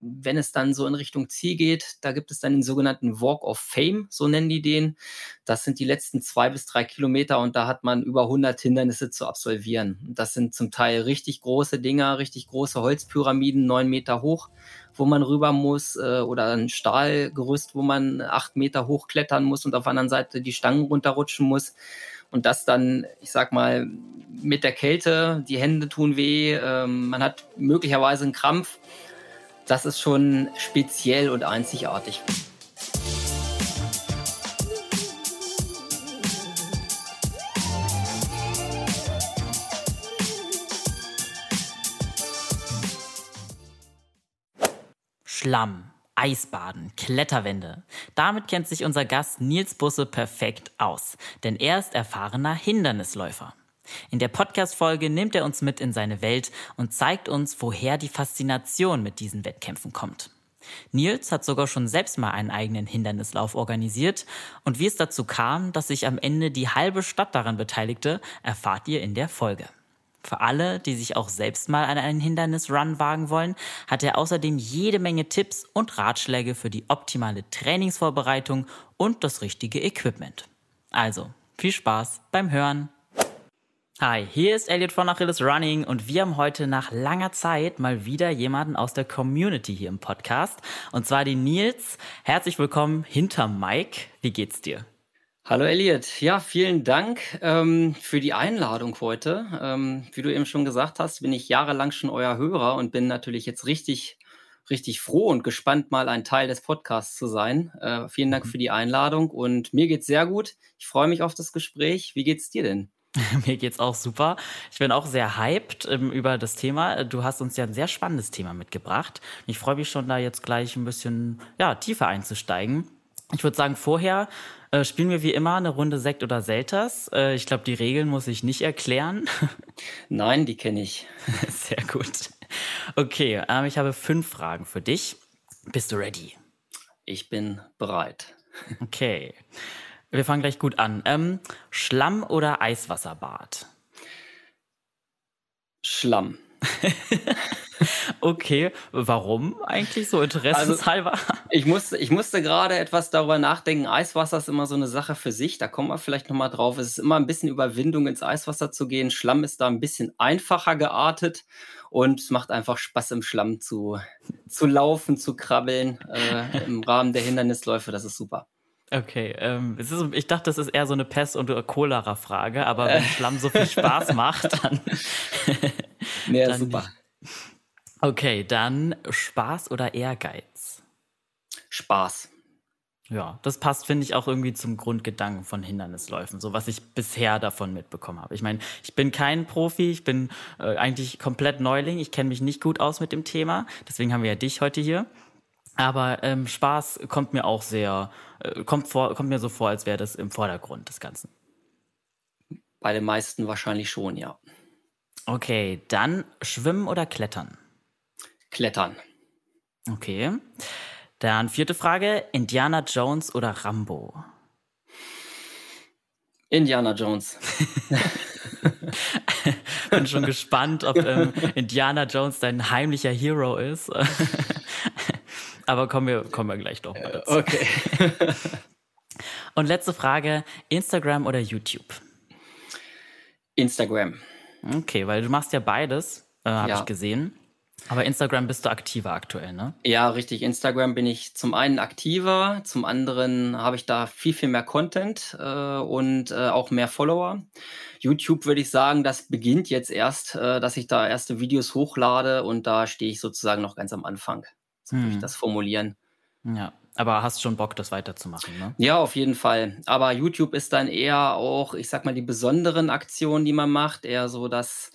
wenn es dann so in Richtung Ziel geht, da gibt es dann den sogenannten Walk of Fame, so nennen die den. Das sind die letzten zwei bis drei Kilometer und da hat man über 100 Hindernisse zu absolvieren. Das sind zum Teil richtig große Dinger, richtig große Holzpyramiden, neun Meter hoch, wo man rüber muss äh, oder ein Stahlgerüst, wo man acht Meter hoch klettern muss und auf der anderen Seite die Stangen runterrutschen muss. Und das dann, ich sag mal, mit der Kälte, die Hände tun weh, ähm, man hat möglicherweise einen Krampf das ist schon speziell und einzigartig. Schlamm, Eisbaden, Kletterwände. Damit kennt sich unser Gast Nils Busse perfekt aus, denn er ist erfahrener Hindernisläufer. In der Podcast-Folge nimmt er uns mit in seine Welt und zeigt uns, woher die Faszination mit diesen Wettkämpfen kommt. Nils hat sogar schon selbst mal einen eigenen Hindernislauf organisiert und wie es dazu kam, dass sich am Ende die halbe Stadt daran beteiligte, erfahrt ihr in der Folge. Für alle, die sich auch selbst mal an einen Hindernisrun wagen wollen, hat er außerdem jede Menge Tipps und Ratschläge für die optimale Trainingsvorbereitung und das richtige Equipment. Also, viel Spaß beim Hören! Hi, hier ist Elliot von Achilles Running und wir haben heute nach langer Zeit mal wieder jemanden aus der Community hier im Podcast und zwar den Nils. Herzlich willkommen hinter Mike. Wie geht's dir? Hallo Elliot, ja, vielen Dank ähm, für die Einladung heute. Ähm, wie du eben schon gesagt hast, bin ich jahrelang schon euer Hörer und bin natürlich jetzt richtig, richtig froh und gespannt, mal ein Teil des Podcasts zu sein. Äh, vielen Dank mhm. für die Einladung und mir geht's sehr gut. Ich freue mich auf das Gespräch. Wie geht's dir denn? Mir geht's auch super. Ich bin auch sehr hyped ähm, über das Thema. Du hast uns ja ein sehr spannendes Thema mitgebracht. Ich freue mich schon, da jetzt gleich ein bisschen ja, tiefer einzusteigen. Ich würde sagen, vorher äh, spielen wir wie immer eine Runde Sekt oder Selters. Äh, ich glaube, die Regeln muss ich nicht erklären. Nein, die kenne ich. Sehr gut. Okay, ähm, ich habe fünf Fragen für dich. Bist du ready? Ich bin bereit. Okay. Wir fangen gleich gut an. Ähm, Schlamm oder Eiswasserbad? Schlamm. okay, warum eigentlich so interessenshalber? Also, ich musste, ich musste gerade etwas darüber nachdenken. Eiswasser ist immer so eine Sache für sich. Da kommen wir vielleicht nochmal drauf. Es ist immer ein bisschen Überwindung, ins Eiswasser zu gehen. Schlamm ist da ein bisschen einfacher geartet und es macht einfach Spaß, im Schlamm zu, zu laufen, zu krabbeln äh, im Rahmen der Hindernisläufe. Das ist super. Okay, ähm, ist, ich dachte, das ist eher so eine Pest- und Cholera-Frage, aber wenn Schlamm so viel Spaß macht, dann. nee, dann super. Okay, dann Spaß oder Ehrgeiz? Spaß. Ja, das passt, finde ich, auch irgendwie zum Grundgedanken von Hindernisläufen, so was ich bisher davon mitbekommen habe. Ich meine, ich bin kein Profi, ich bin äh, eigentlich komplett Neuling, ich kenne mich nicht gut aus mit dem Thema, deswegen haben wir ja dich heute hier. Aber ähm, Spaß kommt mir auch sehr, äh, kommt, vor, kommt mir so vor, als wäre das im Vordergrund des Ganzen. Bei den meisten wahrscheinlich schon, ja. Okay, dann Schwimmen oder Klettern? Klettern. Okay. Dann vierte Frage: Indiana Jones oder Rambo? Indiana Jones. Bin schon gespannt, ob ähm, Indiana Jones dein heimlicher Hero ist. Aber kommen wir, kommen wir gleich doch mal dazu. Okay. Und letzte Frage: Instagram oder YouTube? Instagram. Okay, weil du machst ja beides, äh, habe ja. ich gesehen. Aber Instagram bist du aktiver aktuell, ne? Ja, richtig. Instagram bin ich zum einen aktiver, zum anderen habe ich da viel, viel mehr Content äh, und äh, auch mehr Follower. YouTube würde ich sagen, das beginnt jetzt erst, äh, dass ich da erste Videos hochlade und da stehe ich sozusagen noch ganz am Anfang. So würde ich hm. das formulieren. Ja, aber hast schon Bock, das weiterzumachen, ne? Ja, auf jeden Fall. Aber YouTube ist dann eher auch, ich sag mal, die besonderen Aktionen, die man macht, eher so das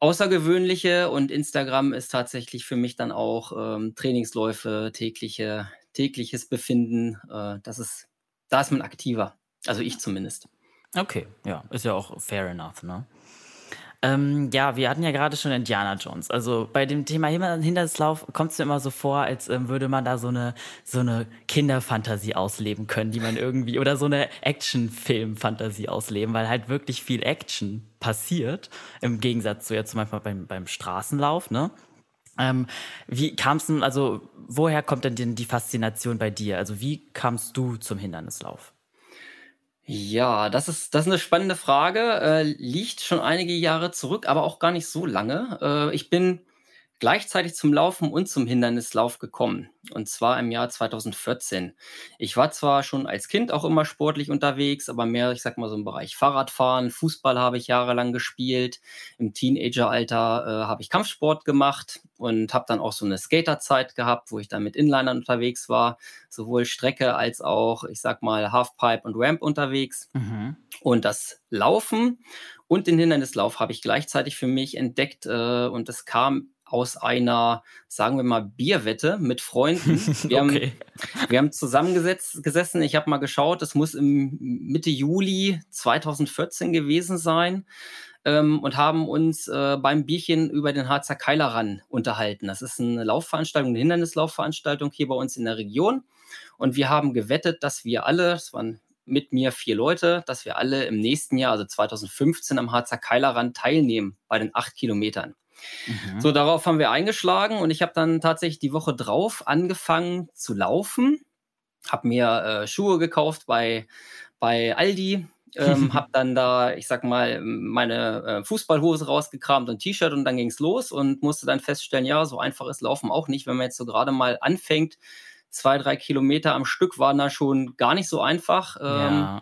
Außergewöhnliche und Instagram ist tatsächlich für mich dann auch ähm, Trainingsläufe, tägliche, tägliches Befinden. Äh, das ist, da ist man aktiver. Also ich zumindest. Okay, ja, ist ja auch fair enough, ne? Ähm, ja, wir hatten ja gerade schon Indiana Jones. Also bei dem Thema Hindernislauf kommt es mir immer so vor, als ähm, würde man da so eine, so eine Kinderfantasie ausleben können, die man irgendwie, oder so eine Actionfilm-Fantasie ausleben, weil halt wirklich viel Action passiert, im Gegensatz zu jetzt zum Beispiel beim, beim Straßenlauf, ne? Ähm, wie kam es denn, also woher kommt denn die Faszination bei dir? Also wie kamst du zum Hindernislauf? Ja, das ist das ist 'ne spannende Frage, äh, liegt schon einige Jahre zurück, aber auch gar nicht so lange. Äh, ich bin gleichzeitig zum Laufen und zum Hindernislauf gekommen, und zwar im Jahr 2014. Ich war zwar schon als Kind auch immer sportlich unterwegs, aber mehr, ich sage mal so im Bereich Fahrradfahren, Fußball habe ich jahrelang gespielt. Im Teenageralter, äh, habe ich Kampfsport gemacht und habe dann auch so eine Skaterzeit gehabt, wo ich dann mit Inlinern unterwegs war, sowohl Strecke als auch, ich sage mal, Halfpipe und Ramp unterwegs. Mhm. Und das Laufen und den Hindernislauf habe ich gleichzeitig für mich entdeckt, äh, und das kam aus einer, sagen wir mal, Bierwette mit Freunden. Wir Okay. haben, wir haben zusammengesetzt, gesessen. Ich habe mal geschaut, es muss im Mitte Juli 2014 gewesen sein. Ähm, und haben uns äh, beim Bierchen über den Harzer Keilerrun unterhalten. Das ist eine Laufveranstaltung, eine Hindernislaufveranstaltung hier bei uns in der Region. Und wir haben gewettet, dass wir alle, es waren mit mir vier Leute, dass wir alle im nächsten Jahr, also 2015, am Harzer Keilerrun teilnehmen bei den acht Kilometern. Mhm. So, darauf haben wir eingeschlagen und ich habe dann tatsächlich die Woche drauf angefangen zu laufen. Habe mir äh, Schuhe gekauft bei, bei Aldi. Ähm, habe dann da, ich sag mal, meine äh, Fußballhose rausgekramt und T-Shirt und dann ging's los und musste dann feststellen, ja, so einfach ist Laufen auch nicht, wenn man jetzt so gerade mal anfängt. Zwei, drei Kilometer am Stück waren da schon gar nicht so einfach. Ähm, Ja,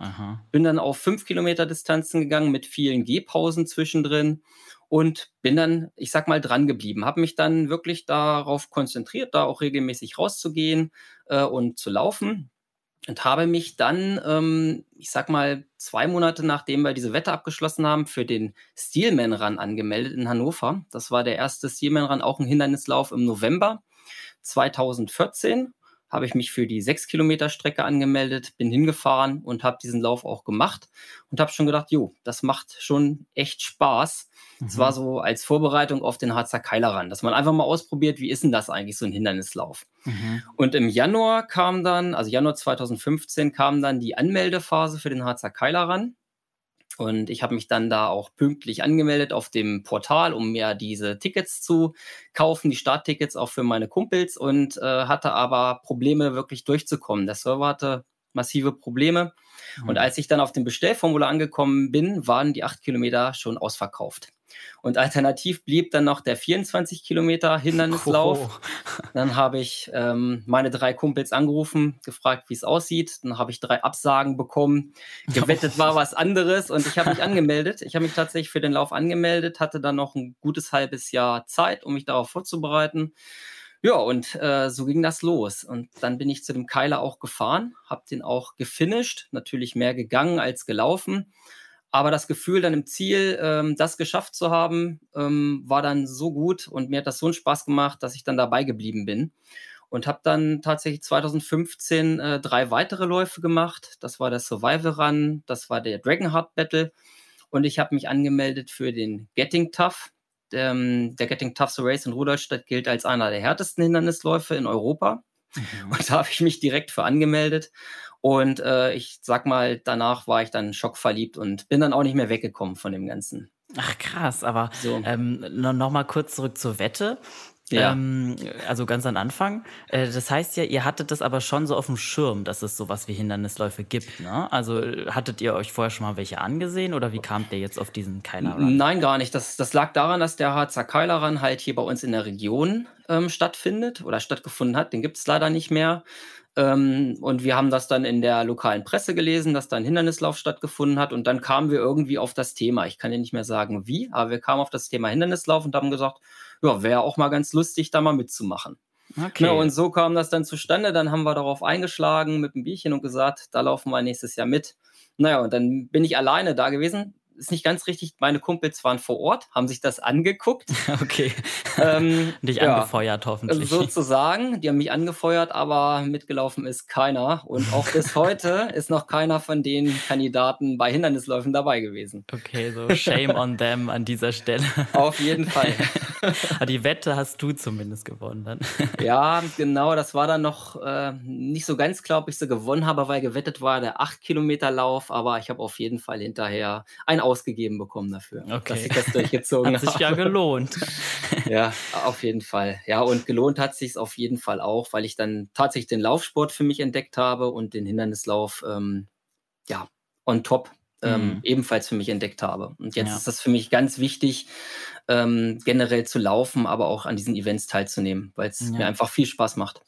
bin dann auf fünf Kilometer Distanzen gegangen mit vielen Gehpausen zwischendrin und bin dann, ich sag mal, dran geblieben. Habe mich dann wirklich darauf konzentriert, da auch regelmäßig rauszugehen äh, und zu laufen. Und habe mich dann, ähm, ich sag mal, zwei Monate nachdem wir diese Wette abgeschlossen haben, für den Steelman Run angemeldet in Hannover. Das war der erste Steelman Run, auch ein Hindernislauf im November 2014 habe ich mich für die sechs Kilometer Strecke angemeldet, bin hingefahren und habe diesen Lauf auch gemacht und habe schon gedacht, jo, das macht schon echt Spaß. Es war Mhm. so als Vorbereitung auf den Harzer Keilerrun, dass man einfach mal ausprobiert, wie ist denn das eigentlich, so ein Hindernislauf. Mhm. Und im Januar kam dann, also Januar 2015, kam dann die Anmeldephase für den Harzer Keilerrun. Und ich habe mich dann da auch pünktlich angemeldet auf dem Portal, um mir diese Tickets zu kaufen, die Starttickets auch für meine Kumpels und äh, hatte aber Probleme wirklich durchzukommen. Der Server hatte massive Probleme. Und Mhm. als ich dann auf dem Bestellformular angekommen bin, waren die acht Kilometer schon ausverkauft. Und alternativ blieb dann noch der 24 Kilometer Hindernislauf. Oh. Dann habe ich ähm, meine drei Kumpels angerufen, gefragt, wie es aussieht. Dann habe ich drei Absagen bekommen. Gewettet war was anderes und ich habe mich angemeldet. Ich habe mich tatsächlich für den Lauf angemeldet, hatte dann noch ein gutes halbes Jahr Zeit, um mich darauf vorzubereiten. Ja, und äh, so ging das los. Und dann bin ich zu dem Keiler auch gefahren, habe den auch gefinisht, natürlich mehr gegangen als gelaufen. Aber das Gefühl, dann im Ziel ähm, das geschafft zu haben, ähm, war dann so gut und mir hat das so einen Spaß gemacht, dass ich dann dabei geblieben bin. Und habe dann tatsächlich 2015 äh, drei weitere Läufe gemacht. Das war der Survival Run, das war der Dragonheart Battle und ich habe mich angemeldet für den Getting Tough. Ähm, der Getting Tough Race in Rudolstadt gilt als einer der härtesten Hindernisläufe in Europa. Mhm. Und da habe ich mich direkt für angemeldet. Und äh, ich sag mal, danach war ich dann schockverliebt und bin dann auch nicht mehr weggekommen von dem Ganzen. Ach krass, aber So. ähm, no, noch mal kurz zurück zur Wette. Ja. Ähm, also ganz am Anfang. Äh, das heißt ja, ihr hattet das aber schon so auf dem Schirm, dass es sowas wie Hindernisläufe gibt, ne? Also hattet ihr euch vorher schon mal welche angesehen oder wie kamt ihr jetzt auf diesen Keiler Run? Nein, gar nicht. Das, das lag daran, dass der Harzer Keilerrun halt hier bei uns in der Region ähm, stattfindet oder stattgefunden hat. Den gibt es leider nicht mehr. Ähm, und wir haben das dann in der lokalen Presse gelesen, dass da ein Hindernislauf stattgefunden hat. Und dann kamen wir irgendwie auf das Thema. Ich kann dir nicht mehr sagen, wie, aber wir kamen auf das Thema Hindernislauf und haben gesagt, ja, wäre auch mal ganz lustig, da mal mitzumachen. Okay. Ja, und so kam das dann zustande. Dann haben wir darauf eingeschlagen mit einem Bierchen und gesagt, da laufen wir nächstes Jahr mit. Naja, und dann bin ich alleine da gewesen. Ist nicht ganz richtig. Meine Kumpels waren vor Ort, haben sich das angeguckt. okay. Ähm, Dich ja, angefeuert hoffentlich. Sozusagen. Die haben mich angefeuert, aber mitgelaufen ist keiner. Und auch bis heute ist noch keiner von den Kandidaten bei Hindernisläufen dabei gewesen. Okay, so shame on them an dieser Stelle. Auf jeden Fall. die Wette hast du zumindest gewonnen dann. ja, genau, das war dann noch äh, nicht so ganz klar, ob ich sie gewonnen habe, weil gewettet war der 8-Kilometer-Lauf, aber ich habe auf jeden Fall hinterher einen ausgegeben bekommen dafür, okay. dass ich das durchgezogen habe. Hat sich ja gelohnt. ja, auf jeden Fall. Ja, und gelohnt hat sich auf jeden Fall auch, weil ich dann tatsächlich den Laufsport für mich entdeckt habe und den Hindernislauf, ähm, ja, on top ähm, mhm. ebenfalls für mich entdeckt habe. Und jetzt ja. ist das für mich ganz wichtig, ähm, generell zu laufen, aber auch an diesen Events teilzunehmen, weil es ja. mir einfach viel Spaß macht.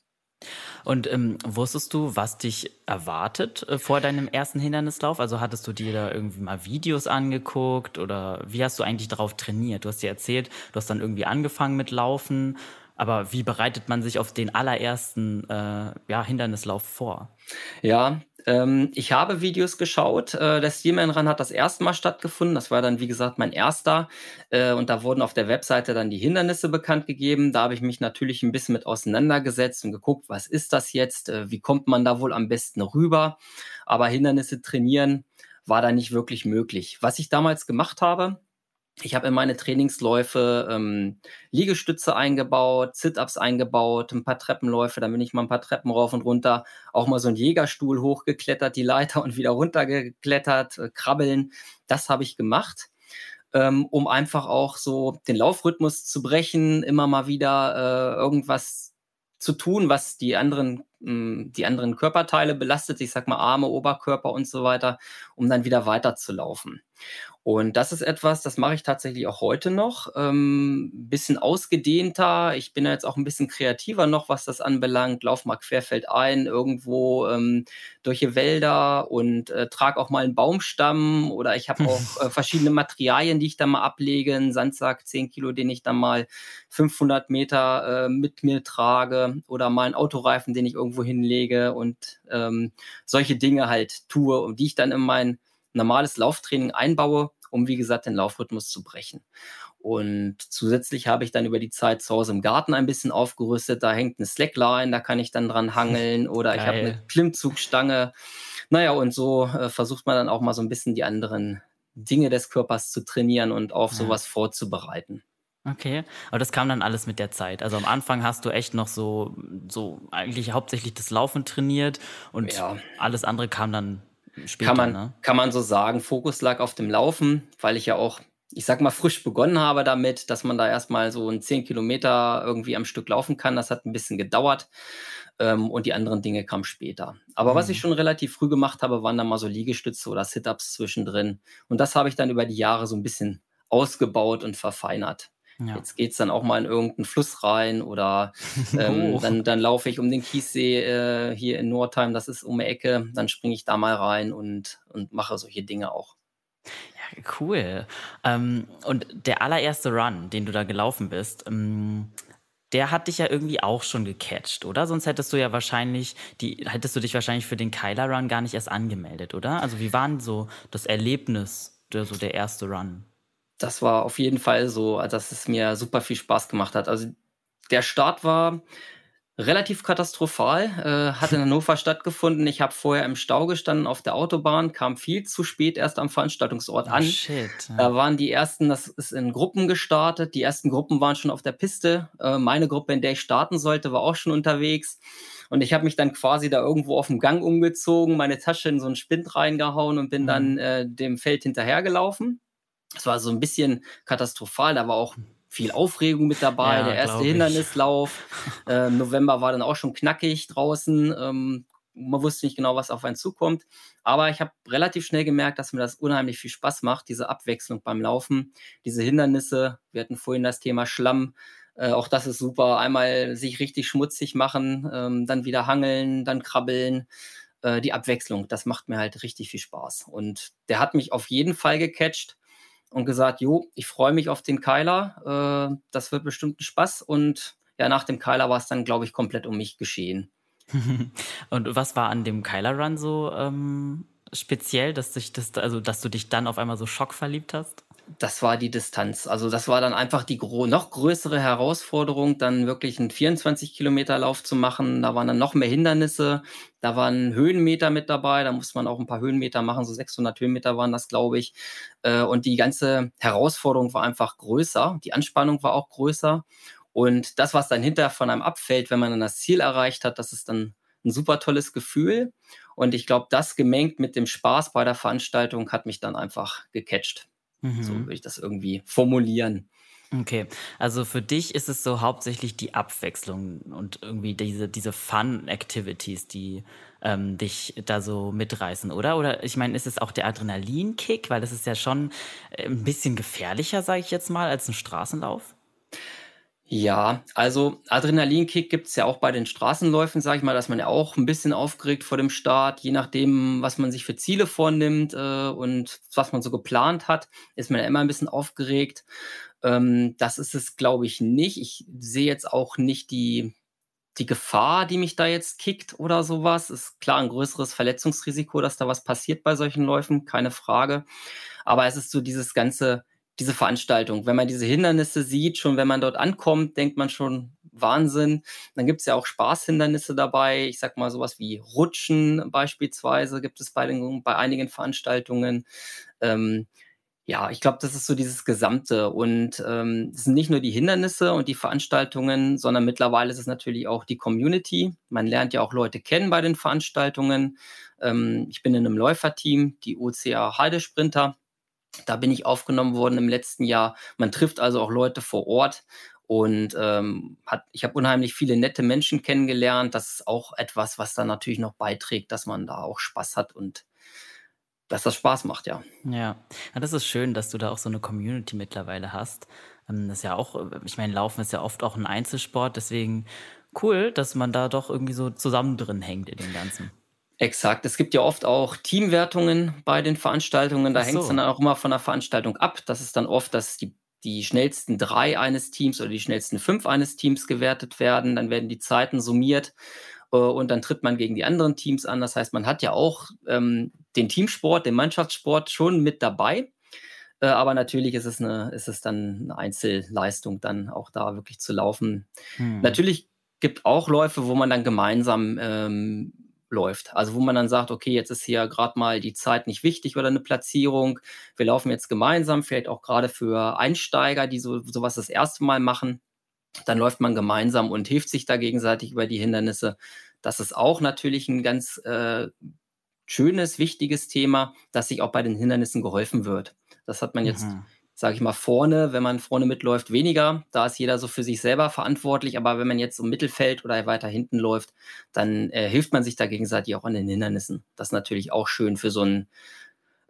Und ähm, wusstest du, was dich erwartet äh, vor deinem ersten Hindernislauf? Also hattest du dir da irgendwie mal Videos angeguckt oder wie hast du eigentlich darauf trainiert? Du hast dir erzählt, du hast dann irgendwie angefangen mit Laufen, aber wie bereitet man sich auf den allerersten äh, ja, Hindernislauf vor? Ja, ähm, ich habe Videos geschaut. Äh, der Steelman Run hat das erste Mal stattgefunden. Das war dann, wie gesagt, mein erster. Äh, und da wurden auf der Webseite dann die Hindernisse bekannt gegeben. Da habe ich mich natürlich ein bisschen mit auseinandergesetzt und geguckt, was ist das jetzt? Äh, wie kommt man da wohl am besten rüber? Aber Hindernisse trainieren war da nicht wirklich möglich. Was ich damals gemacht habe, ich habe in meine Trainingsläufe ähm, Liegestütze eingebaut, Sit-ups eingebaut, ein paar Treppenläufe, dann bin ich mal ein paar Treppen rauf und runter, auch mal so einen Jägerstuhl hochgeklettert, die Leiter und wieder runtergeklettert, äh, krabbeln. Das habe ich gemacht, ähm, um einfach auch so den Laufrhythmus zu brechen, immer mal wieder äh, irgendwas zu tun, was die anderen, die anderen Körperteile belastet, ich sag mal Arme, Oberkörper und so weiter, um dann wieder weiterzulaufen. Und das ist etwas, das mache ich tatsächlich auch heute noch. Ähm, bisschen ausgedehnter. Ich bin ja jetzt auch ein bisschen kreativer noch, was das anbelangt. Lauf mal querfeld ein, irgendwo ähm, durch die Wälder und äh, trage auch mal einen Baumstamm oder ich habe auch äh, verschiedene Materialien, die ich dann mal ablege. Einen Sandsack, 10 Kilo, den ich dann mal 500 Meter äh, mit mir trage oder mal einen Autoreifen, den ich irgendwo hinlege und ähm, solche Dinge halt tue und die ich dann in mein normales Lauftraining einbaue, um wie gesagt den Laufrhythmus zu brechen. Und zusätzlich habe ich dann über die Zeit zu Hause im Garten ein bisschen aufgerüstet. Da hängt eine Slackline, da kann ich dann dran hangeln oder ich habe eine Klimmzugstange. Naja, und so äh, versucht man dann auch mal so ein bisschen die anderen Dinge des Körpers zu trainieren und auf ja. sowas vorzubereiten. Okay, aber das kam dann alles mit der Zeit. Also am Anfang hast du echt noch so, so eigentlich hauptsächlich das Laufen trainiert und ja. alles andere kam dann später, kann man, ne? kann man so sagen. Fokus lag auf dem Laufen, weil ich ja auch, ich sag mal, frisch begonnen habe damit, dass man da erstmal so ein 10 Kilometer irgendwie am Stück laufen kann. Das hat ein bisschen gedauert. Ähm, und die anderen Dinge kamen später. Aber mhm. was ich mhm. schon relativ früh gemacht habe, waren dann mal so Liegestütze oder Sit-Ups zwischendrin. Und das habe ich dann über die Jahre so ein bisschen ausgebaut und verfeinert. Ja. Jetzt es dann auch mal in irgendeinen Fluss rein oder ähm, oh. dann, dann laufe ich um den Kiessee äh, hier in Nordheim, das ist um die Ecke, dann springe ich da mal rein und, und mache solche Dinge auch. Ja, cool. Ähm, und der allererste Run, den du da gelaufen bist, ähm, der hat dich ja irgendwie auch schon gecatcht, oder? Sonst hättest du ja wahrscheinlich, die, hättest du dich wahrscheinlich für den Kyler Run gar nicht erst angemeldet, oder? Also wie war denn so das Erlebnis, der, so der erste Run? Das war auf jeden Fall so, dass es mir super viel Spaß gemacht hat. Also der Start war relativ katastrophal, äh, hat in Hannover stattgefunden. Ich habe vorher im Stau gestanden auf der Autobahn, kam viel zu spät erst am Veranstaltungsort oh, an. Shit. Da waren die ersten, das ist in Gruppen gestartet. Die ersten Gruppen waren schon auf der Piste. Äh, meine Gruppe, in der ich starten sollte, war auch schon unterwegs. Und ich habe mich dann quasi da irgendwo auf dem Gang umgezogen, meine Tasche in so einen Spind reingehauen und bin mhm. dann äh, dem Feld hinterhergelaufen. Es war so ein bisschen katastrophal, da war auch viel Aufregung mit dabei. Ja, der erste Hindernislauf. äh, November war dann auch schon knackig draußen. Ähm, man wusste nicht genau, was auf einen zukommt. Aber ich habe relativ schnell gemerkt, dass mir das unheimlich viel Spaß macht, diese Abwechslung beim Laufen, diese Hindernisse. Wir hatten vorhin das Thema Schlamm. Äh, auch das ist super. Einmal sich richtig schmutzig machen, ähm, dann wieder hangeln, dann krabbeln. Äh, die Abwechslung, das macht mir halt richtig viel Spaß. Und der hat mich auf jeden Fall gecatcht und gesagt, jo, ich freue mich auf den Keiler, äh, das wird bestimmt ein Spaß. Und ja, nach dem Keiler war es dann, glaube ich, komplett um mich geschehen. und was war an dem Keiler Run so ähm, speziell, dass, dich das, also, dass du dich dann auf einmal so schockverliebt hast? Das war die Distanz. Also das war dann einfach die noch größere Herausforderung, dann wirklich einen 24 Kilometer Lauf zu machen. Da waren dann noch mehr Hindernisse. Da waren Höhenmeter mit dabei. Da musste man auch ein paar Höhenmeter machen. So 600 Höhenmeter waren das, glaube ich. Äh, und die ganze Herausforderung war einfach größer. Die Anspannung war auch größer. Und das, was dann hinterher von einem abfällt, wenn man dann das Ziel erreicht hat, das ist dann ein super tolles Gefühl. Und ich glaube, das gemengt mit dem Spaß bei der Veranstaltung hat mich dann einfach gecatcht. Mhm. So würde ich das irgendwie formulieren. Okay, also für dich ist es so hauptsächlich die Abwechslung und irgendwie diese, diese Fun-Activities, die ähm, dich da so mitreißen, oder? Oder ich meine, ist es auch der Adrenalinkick, weil das ist ja schon äh, ein bisschen gefährlicher, sage ich jetzt mal, als ein Straßenlauf? Ja, also Adrenalinkick gibt es ja auch bei den Straßenläufen, sage ich mal, dass man ja auch ein bisschen aufgeregt vor dem Start, je nachdem, was man sich für Ziele vornimmt äh, und was man so geplant hat, ist man ja immer ein bisschen aufgeregt. Ähm, das ist es, glaube ich, nicht. Ich sehe jetzt auch nicht die, die Gefahr, die mich da jetzt kickt oder sowas. Ist klar ein größeres Verletzungsrisiko, dass da was passiert bei solchen Läufen, keine Frage. Aber es ist so dieses ganze diese Veranstaltung. Wenn man diese Hindernisse sieht, schon wenn man dort ankommt, denkt man schon Wahnsinn. Dann gibt es ja auch Spaßhindernisse dabei. Ich sag mal sowas wie Rutschen beispielsweise gibt es bei, den, bei einigen Veranstaltungen. Ähm, ja, ich glaube, das ist so dieses Gesamte. Und ähm, es sind nicht nur die Hindernisse und die Veranstaltungen, sondern mittlerweile ist es natürlich auch die Community. Man lernt ja auch Leute kennen bei den Veranstaltungen. Ähm, ich bin in einem Läuferteam, die OCA Heidesprinter. Da bin ich aufgenommen worden im letzten Jahr. Man trifft also auch Leute vor Ort und ähm, hat, ich habe unheimlich viele nette Menschen kennengelernt. Das ist auch etwas, was dann natürlich noch beiträgt, dass man da auch Spaß hat und dass das Spaß macht, ja. Ja, das ist schön, dass du da auch so eine Community mittlerweile hast. Ähm, das ist ja auch, ich meine, Laufen ist ja oft auch ein Einzelsport, deswegen cool, dass man da doch irgendwie so zusammen drin hängt in dem Ganzen. Exakt. Es gibt ja oft auch Teamwertungen bei den Veranstaltungen. Da hängt es dann auch immer von der Veranstaltung ab. Das ist dann oft, dass die, die schnellsten drei eines Teams oder die schnellsten fünf eines Teams gewertet werden. Dann werden die Zeiten summiert äh, und dann tritt man gegen die anderen Teams an. Das heißt, man hat ja auch ähm, den Teamsport, den Mannschaftssport schon mit dabei. Äh, aber natürlich ist es, eine, ist es dann eine Einzelleistung, dann auch da wirklich zu laufen. Hm. Natürlich gibt auch Läufe, wo man dann gemeinsam ähm, läuft. Also wo man dann sagt, okay, jetzt ist hier gerade mal die Zeit nicht wichtig oder eine Platzierung. Wir laufen jetzt gemeinsam, vielleicht auch gerade für Einsteiger, die so sowas das erste Mal machen. Dann läuft man gemeinsam und hilft sich da gegenseitig über die Hindernisse. Das ist auch natürlich ein ganz äh, schönes, wichtiges Thema, dass sich auch bei den Hindernissen geholfen wird. Das hat man jetzt mhm sage ich mal, vorne, wenn man vorne mitläuft, weniger. Da ist jeder so für sich selber verantwortlich. Aber wenn man jetzt im Mittelfeld oder weiter hinten läuft, dann äh, hilft man sich da gegenseitig auch an den Hindernissen. Das ist natürlich auch schön für so ein,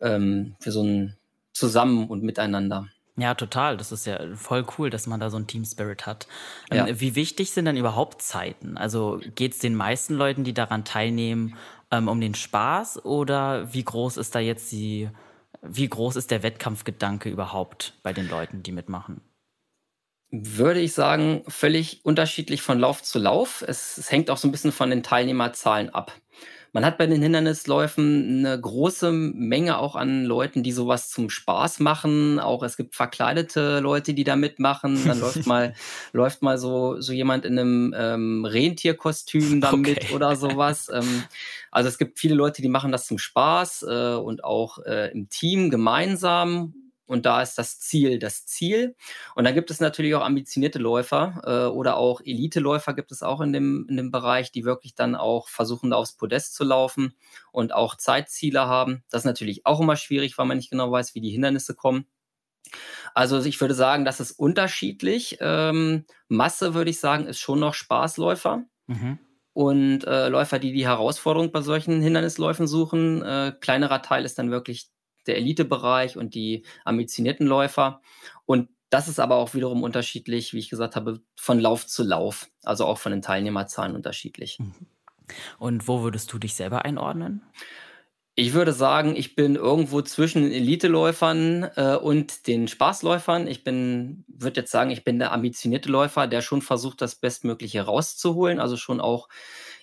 ähm, für so ein Zusammen und Miteinander. Ja, total. Das ist ja voll cool, dass man da so ein Team Spirit hat. Ähm, ja. Wie wichtig sind dann überhaupt Zeiten? Also geht es den meisten Leuten, die daran teilnehmen, ähm, um den Spaß oder wie groß ist da jetzt die wie groß ist der Wettkampfgedanke überhaupt bei den Leuten, die mitmachen? Würde ich sagen, völlig unterschiedlich von Lauf zu Lauf. Es, es hängt auch so ein bisschen von den Teilnehmerzahlen ab. Man hat bei den Hindernisläufen eine große Menge auch an Leuten, die sowas zum Spaß machen. Auch es gibt verkleidete Leute, die da mitmachen. Dann läuft mal, läuft mal so, so jemand in einem ähm, Rentierkostüm damit okay. oder sowas. Ähm, also es gibt viele Leute, die machen das zum Spaß äh, und auch äh, im Team gemeinsam und da ist das Ziel das Ziel. Und dann gibt es natürlich auch ambitionierte Läufer äh, oder auch Elite-Läufer gibt es auch in dem, in dem Bereich, die wirklich dann auch versuchen, da aufs Podest zu laufen und auch Zeitziele haben. Das ist natürlich auch immer schwierig, weil man nicht genau weiß, wie die Hindernisse kommen. Also ich würde sagen, das ist unterschiedlich. Ähm, Masse, würde ich sagen, ist schon noch Spaßläufer. Mhm. Und äh, Läufer, die die Herausforderung bei solchen Hindernisläufen suchen. Äh, kleinerer Teil ist dann wirklich der Elitebereich und die ambitionierten Läufer. Und das ist aber auch wiederum unterschiedlich, wie ich gesagt habe, von Lauf zu Lauf, also auch von den Teilnehmerzahlen unterschiedlich. Mhm. Und wo würdest du dich selber einordnen? Ich würde sagen, ich bin irgendwo zwischen den Eliteläufern äh, und den Spaßläufern. Ich bin, würde jetzt sagen, ich bin der ambitionierte Läufer, der schon versucht, das Bestmögliche rauszuholen. Also schon auch,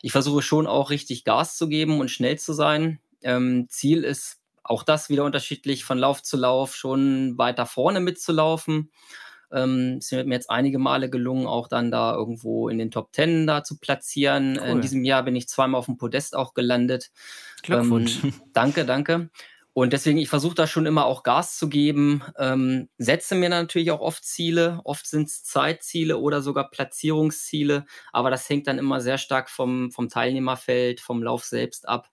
ich versuche schon auch richtig Gas zu geben und schnell zu sein. Ähm, Ziel ist auch das wieder unterschiedlich von Lauf zu Lauf schon weiter vorne mitzulaufen. Ähm, es sind mir jetzt einige Male gelungen, auch dann da irgendwo in den Top Ten da zu platzieren. Cool. In diesem Jahr bin ich zweimal auf dem Podest auch gelandet. Glückwunsch. Ähm, danke, danke. Und deswegen, ich versuche da schon immer auch Gas zu geben, ähm, setze mir natürlich auch oft Ziele. Oft sind es Zeitziele oder sogar Platzierungsziele, aber das hängt dann immer sehr stark vom, vom Teilnehmerfeld, vom Lauf selbst ab.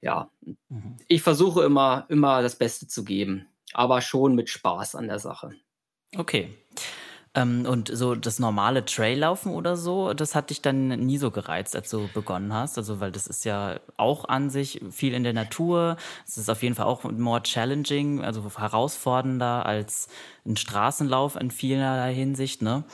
Ja, mhm. ich versuche immer, immer das Beste zu geben, aber schon mit Spaß an der Sache. Okay. Ähm, und so das normale Traillaufen oder so, das hat dich dann nie so gereizt, als du begonnen hast. Also, weil das ist ja auch an sich viel in der Natur. Es ist auf jeden Fall auch more challenging, also herausfordernder als ein Straßenlauf in vielerlei Hinsicht, ne?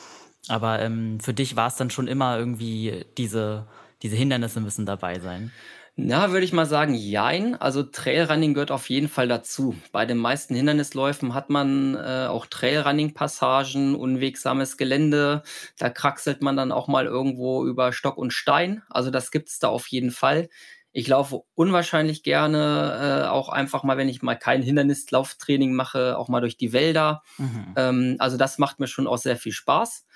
Aber ähm, für dich war es dann schon immer irgendwie diese, diese Hindernisse müssen dabei sein. Na, würde ich mal sagen, jein. Also Trailrunning gehört auf jeden Fall dazu. Bei den meisten Hindernisläufen hat man äh, auch Trailrunning-Passagen, unwegsames Gelände. Da kraxelt man dann auch mal irgendwo über Stock und Stein. Also das gibt's da auf jeden Fall. Ich laufe unwahrscheinlich gerne, äh, auch einfach mal, wenn ich mal kein Hindernislauftraining mache, auch mal durch die Wälder. Mhm. Ähm, also das macht mir schon auch sehr viel Spaß.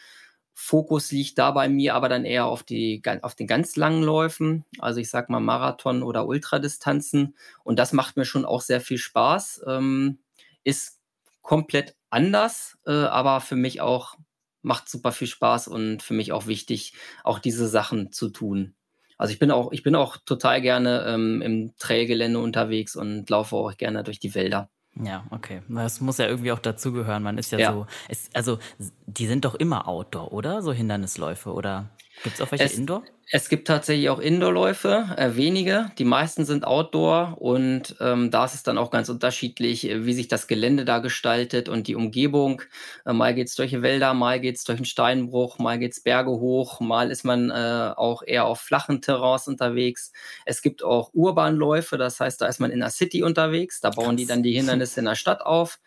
Fokus liegt da bei mir aber dann eher auf, die, auf den ganz langen Läufen, also ich sag mal Marathon oder Ultradistanzen. Und das macht mir schon auch sehr viel Spaß. Ähm, ist komplett anders, äh, aber für mich auch macht super viel Spaß und für mich auch wichtig, auch diese Sachen zu tun. Also ich bin auch, ich bin auch total gerne ähm, im Trailgelände unterwegs und laufe auch gerne durch die Wälder. Ja, okay. Das muss ja irgendwie auch dazugehören. Man ist ja, ja. so. Es, also, die sind doch immer Outdoor, oder? So Hindernisläufe, oder gibt es auch welche es, Indoor? Es gibt tatsächlich auch Indoorläufe, äh, wenige. Die meisten sind Outdoor und ähm, da ist es dann auch ganz unterschiedlich, äh, wie sich das Gelände da gestaltet und die Umgebung. Äh, mal geht's durch Wälder, mal geht's durch einen Steinbruch, mal geht's Berge hoch, mal ist man äh, auch eher auf flachen Terrains unterwegs. Es gibt auch Urbanläufe, das heißt, da ist man in der City unterwegs, da bauen Krass. die dann die Hindernisse in der Stadt auf.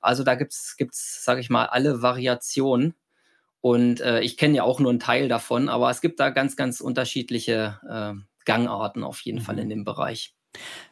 Also da gibt's, gibt's, sage ich mal, alle Variationen. Und äh, ich kenne ja auch nur einen Teil davon, aber es gibt da ganz, ganz unterschiedliche äh, Gangarten auf jeden mhm. Fall in dem Bereich.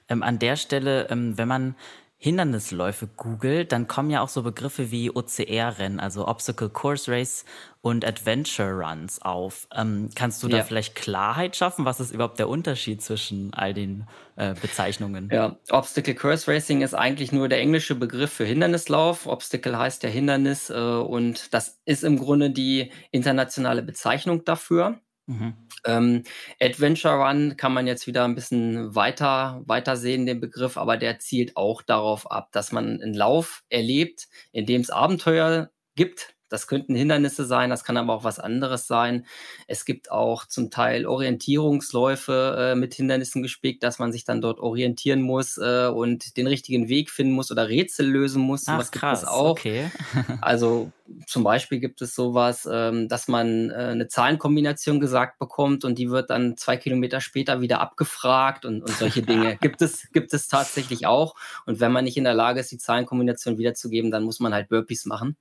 Ähm, an der Stelle, ähm, wenn man Hindernisläufe googelt, dann kommen ja auch so Begriffe wie OCR-Rennen, also Obstacle Course Race und Adventure Runs auf. Ähm, kannst du da ja. vielleicht Klarheit schaffen? Was ist überhaupt der Unterschied zwischen all den äh, Bezeichnungen? Ja, Obstacle Course Racing ist eigentlich nur der englische Begriff für Hindernislauf. Obstacle heißt ja Hindernis äh, und das ist im Grunde die internationale Bezeichnung dafür. Mhm. Ähm, Adventure Run kann man jetzt wieder ein bisschen weiter, weiter sehen, den Begriff, aber der zielt auch darauf ab, dass man einen Lauf erlebt, in dem es Abenteuer gibt, das könnten Hindernisse sein, das kann aber auch was anderes sein. Es gibt auch zum Teil Orientierungsläufe äh, mit Hindernissen gespickt, dass man sich dann dort orientieren muss äh, und den richtigen Weg finden muss oder Rätsel lösen muss. Ach, was krass, auch. Okay. also zum Beispiel gibt es sowas, ähm, dass man äh, eine Zahlenkombination gesagt bekommt und die wird dann zwei Kilometer später wieder abgefragt und, und solche Dinge gibt es, gibt es tatsächlich auch. Und wenn man nicht in der Lage ist, die Zahlenkombination wiederzugeben, dann muss man halt Burpees machen.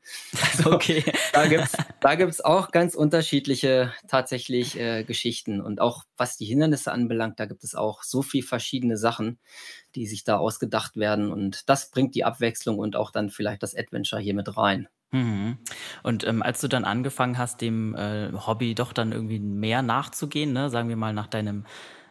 Also, okay da gibt es da gibt's auch ganz unterschiedliche tatsächlich äh, Geschichten. Und auch was die Hindernisse anbelangt, da gibt es auch so viele verschiedene Sachen, die sich da ausgedacht werden. Und das bringt die Abwechslung und auch dann vielleicht das Adventure hier mit rein. Mhm. Und ähm, als du dann angefangen hast, dem äh, Hobby doch dann irgendwie mehr nachzugehen, ne, sagen wir mal nach deinem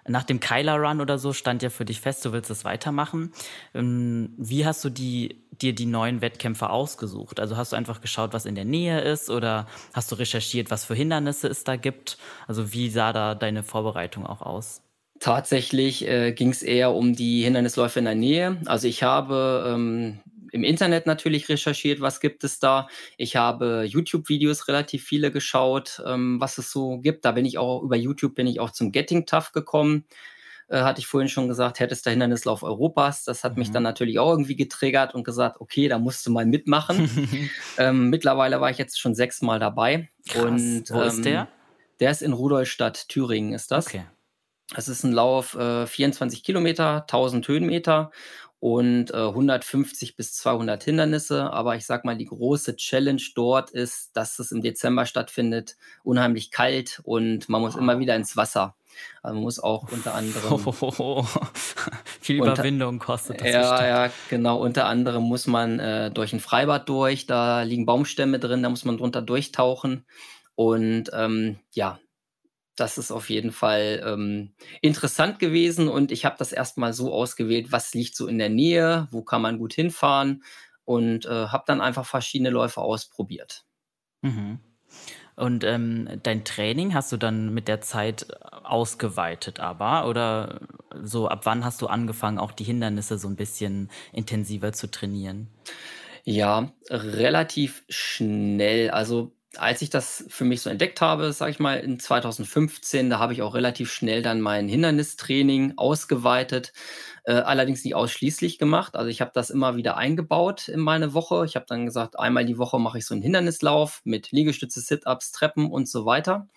nach dem Kyler Run oder so stand ja für dich fest, du willst es weitermachen. Ähm, wie hast du die, dir die neuen Wettkämpfe ausgesucht? Also hast du einfach geschaut, was in der Nähe ist oder hast du recherchiert, was für Hindernisse es da gibt? Also wie sah da deine Vorbereitung auch aus? Tatsächlich äh, ging es eher um die Hindernisläufe in der Nähe. Also ich habe ähm, im Internet natürlich recherchiert, was gibt es da. Ich habe YouTube-Videos relativ viele geschaut, ähm, was es so gibt. Da bin ich auch, über YouTube bin ich auch zum Getting Tough gekommen. Äh, hatte ich vorhin schon gesagt, hättest Hindernislauf Europas. Das hat mhm. mich dann natürlich auch irgendwie getriggert und gesagt, okay, da musst du mal mitmachen. ähm, mittlerweile war ich jetzt schon sechsmal dabei. Krass. Und, Wo ähm, ist der? Der ist in Rudolstadt, Thüringen ist das. Okay. Es ist ein Lauf, äh, 24 Kilometer, 1000 Höhenmeter und äh, 150 bis 200 Hindernisse. Aber ich sag mal, die große Challenge dort ist, dass es im Dezember stattfindet, unheimlich kalt und man muss wow. immer wieder ins Wasser. Also man muss auch unter anderem. Oh, viel Überwindung unter, kostet das. Ja, ja, genau. Unter anderem muss man äh, durch ein Freibad durch, da liegen Baumstämme drin, da muss man drunter durchtauchen. Und ähm, ja, das ist auf jeden Fall ähm, interessant gewesen und ich habe das erstmal so ausgewählt, was liegt so in der Nähe, wo kann man gut hinfahren und äh, habe dann einfach verschiedene Läufe ausprobiert. Mhm. Und ähm, dein Training hast du dann mit der Zeit äh, ausgeweitet aber oder so ab wann hast du angefangen, auch die Hindernisse so ein bisschen intensiver zu trainieren? Ja, relativ schnell. Also als ich das für mich so entdeckt habe, sage ich mal, in 2015, da habe ich auch relativ schnell dann mein Hindernistraining ausgeweitet, äh, allerdings nicht ausschließlich gemacht. Also ich habe das immer wieder eingebaut in meine Woche. Ich habe dann gesagt, einmal die Woche mache ich so einen Hindernislauf mit Liegestütze, Sit-ups, Treppen und so weiter.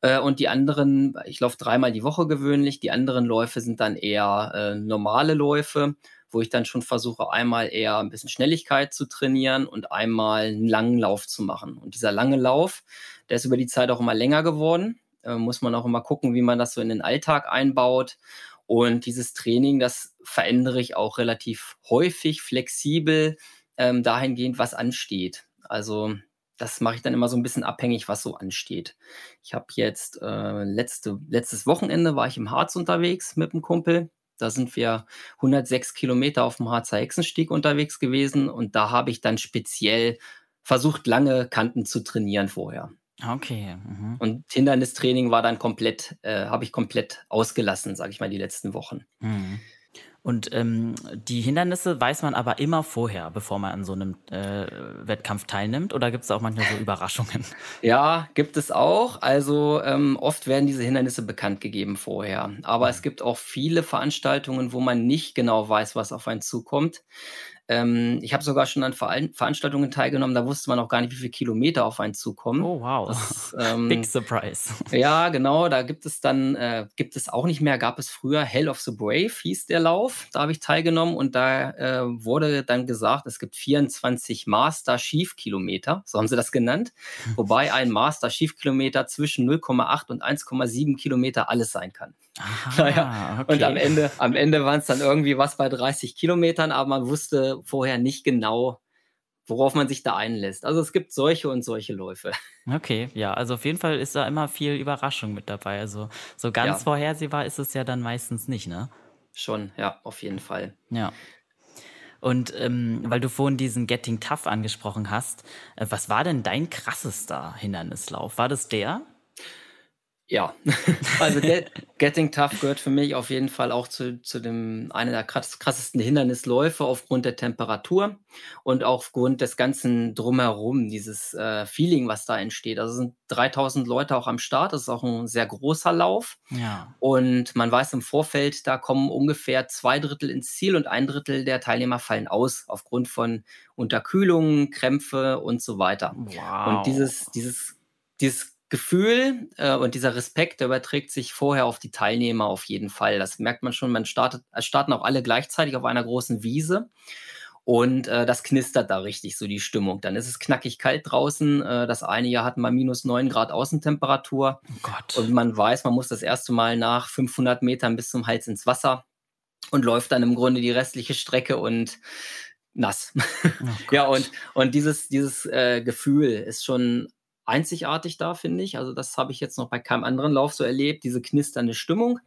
Äh, und die anderen, ich laufe dreimal die Woche gewöhnlich. Die anderen Läufe sind dann eher äh, normale Läufe wo ich dann schon versuche, einmal eher ein bisschen Schnelligkeit zu trainieren und einmal einen langen Lauf zu machen. Und dieser lange Lauf, der ist über die Zeit auch immer länger geworden. Äh, muss man auch immer gucken, wie man das so in den Alltag einbaut. Und dieses Training, das verändere ich auch relativ häufig, flexibel, ähm, dahingehend, was ansteht. Also das mache ich dann immer so ein bisschen abhängig, was so ansteht. Ich habe jetzt äh, letzte, letztes Wochenende war ich im Harz unterwegs mit einem Kumpel. Da sind wir 106 Kilometer auf dem Harzer Hexenstieg unterwegs gewesen und da habe ich dann speziell versucht, lange Kanten zu trainieren vorher. Okay. Mhm. Und Hindernistraining war dann komplett, äh, habe ich komplett ausgelassen, sage ich mal, die letzten Wochen. Mhm. Und ähm, die Hindernisse weiß man aber immer vorher, bevor man an so einem äh, Wettkampf teilnimmt? Oder gibt es auch manchmal so Überraschungen? Ja, gibt es auch. Also ähm, oft werden diese Hindernisse bekannt gegeben vorher. Aber mhm. es gibt auch viele Veranstaltungen, wo man nicht genau weiß, was auf einen zukommt. Ähm, ich habe sogar schon an Veranstaltungen teilgenommen, da wusste man auch gar nicht, wie viele Kilometer auf einen zukommen. Oh, wow. Das, ähm, Big Surprise. Ja, genau. Da gibt es dann, äh, gibt es auch nicht mehr, gab es früher Hell of the Brave, hieß der Lauf. Da habe ich teilgenommen und da äh, wurde dann gesagt, es gibt 24 Master Schiefkilometer, so haben sie das genannt. Wobei ein Master Schiefkilometer zwischen 0,8 und 1,7 Kilometer alles sein kann. Aha, naja. okay. Und am Ende, am Ende waren es dann irgendwie was bei 30 Kilometern, aber man wusste vorher nicht genau, worauf man sich da einlässt. Also es gibt solche und solche Läufe. Okay, ja, also auf jeden Fall ist da immer viel Überraschung mit dabei. Also so ganz ja. vorhersehbar ist es ja dann meistens nicht, ne? Schon, ja, auf jeden Fall. Ja. Und ähm, weil du vorhin diesen Getting Tough angesprochen hast, äh, was war denn dein krassester Hindernislauf? War das der? Ja, also Getting Tough gehört für mich auf jeden Fall auch zu, zu dem einer der krass, krassesten Hindernisläufe aufgrund der Temperatur und aufgrund des ganzen Drumherum, dieses äh, Feeling, was da entsteht. Also sind 3000 Leute auch am Start, das ist auch ein sehr großer Lauf. Ja. Und man weiß im Vorfeld, da kommen ungefähr zwei Drittel ins Ziel und ein Drittel der Teilnehmer fallen aus aufgrund von Unterkühlungen, Krämpfe und so weiter. Wow. Und dieses, dieses, dieses Gefühl äh, und dieser Respekt, der überträgt sich vorher auf die Teilnehmer auf jeden Fall. Das merkt man schon. Man startet, es starten auch alle gleichzeitig auf einer großen Wiese. Und äh, das knistert da richtig so die Stimmung. Dann ist es knackig kalt draußen. Äh, das eine Jahr hatten wir minus 9 Grad Außentemperatur. Oh Gott. Und man weiß, man muss das erste Mal nach 500 Metern bis zum Hals ins Wasser und läuft dann im Grunde die restliche Strecke und nass. Oh ja, und, und dieses, dieses äh, Gefühl ist schon einzigartig da, finde ich. Also das habe ich jetzt noch bei keinem anderen Lauf so erlebt, diese knisternde Stimmung.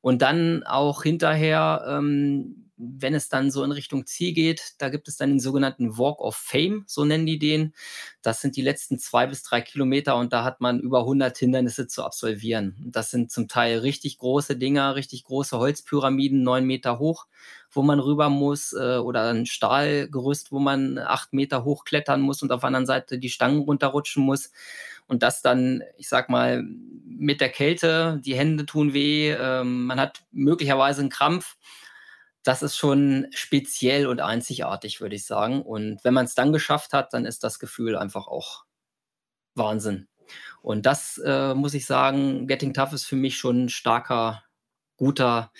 Und dann auch hinterher, ähm, wenn es dann so in Richtung Ziel geht, da gibt es dann den sogenannten Walk of Fame, so nennen die den. Das sind die letzten zwei bis drei Kilometer und da hat man über 100 Hindernisse zu absolvieren. Das sind zum Teil richtig große Dinger, richtig große Holzpyramiden, neun Meter hoch, wo man rüber muss äh, oder ein Stahlgerüst, wo man acht Meter hochklettern muss und auf der anderen Seite die Stangen runterrutschen muss. Und das dann, ich sag mal, mit der Kälte, die Hände tun weh, ähm, man hat möglicherweise einen Krampf das ist schon speziell und einzigartig, würde ich sagen. Und wenn man es dann geschafft hat, dann ist das Gefühl einfach auch Wahnsinn. Und das äh, muss ich sagen, Getting Tough ist für mich schon ein starker, guter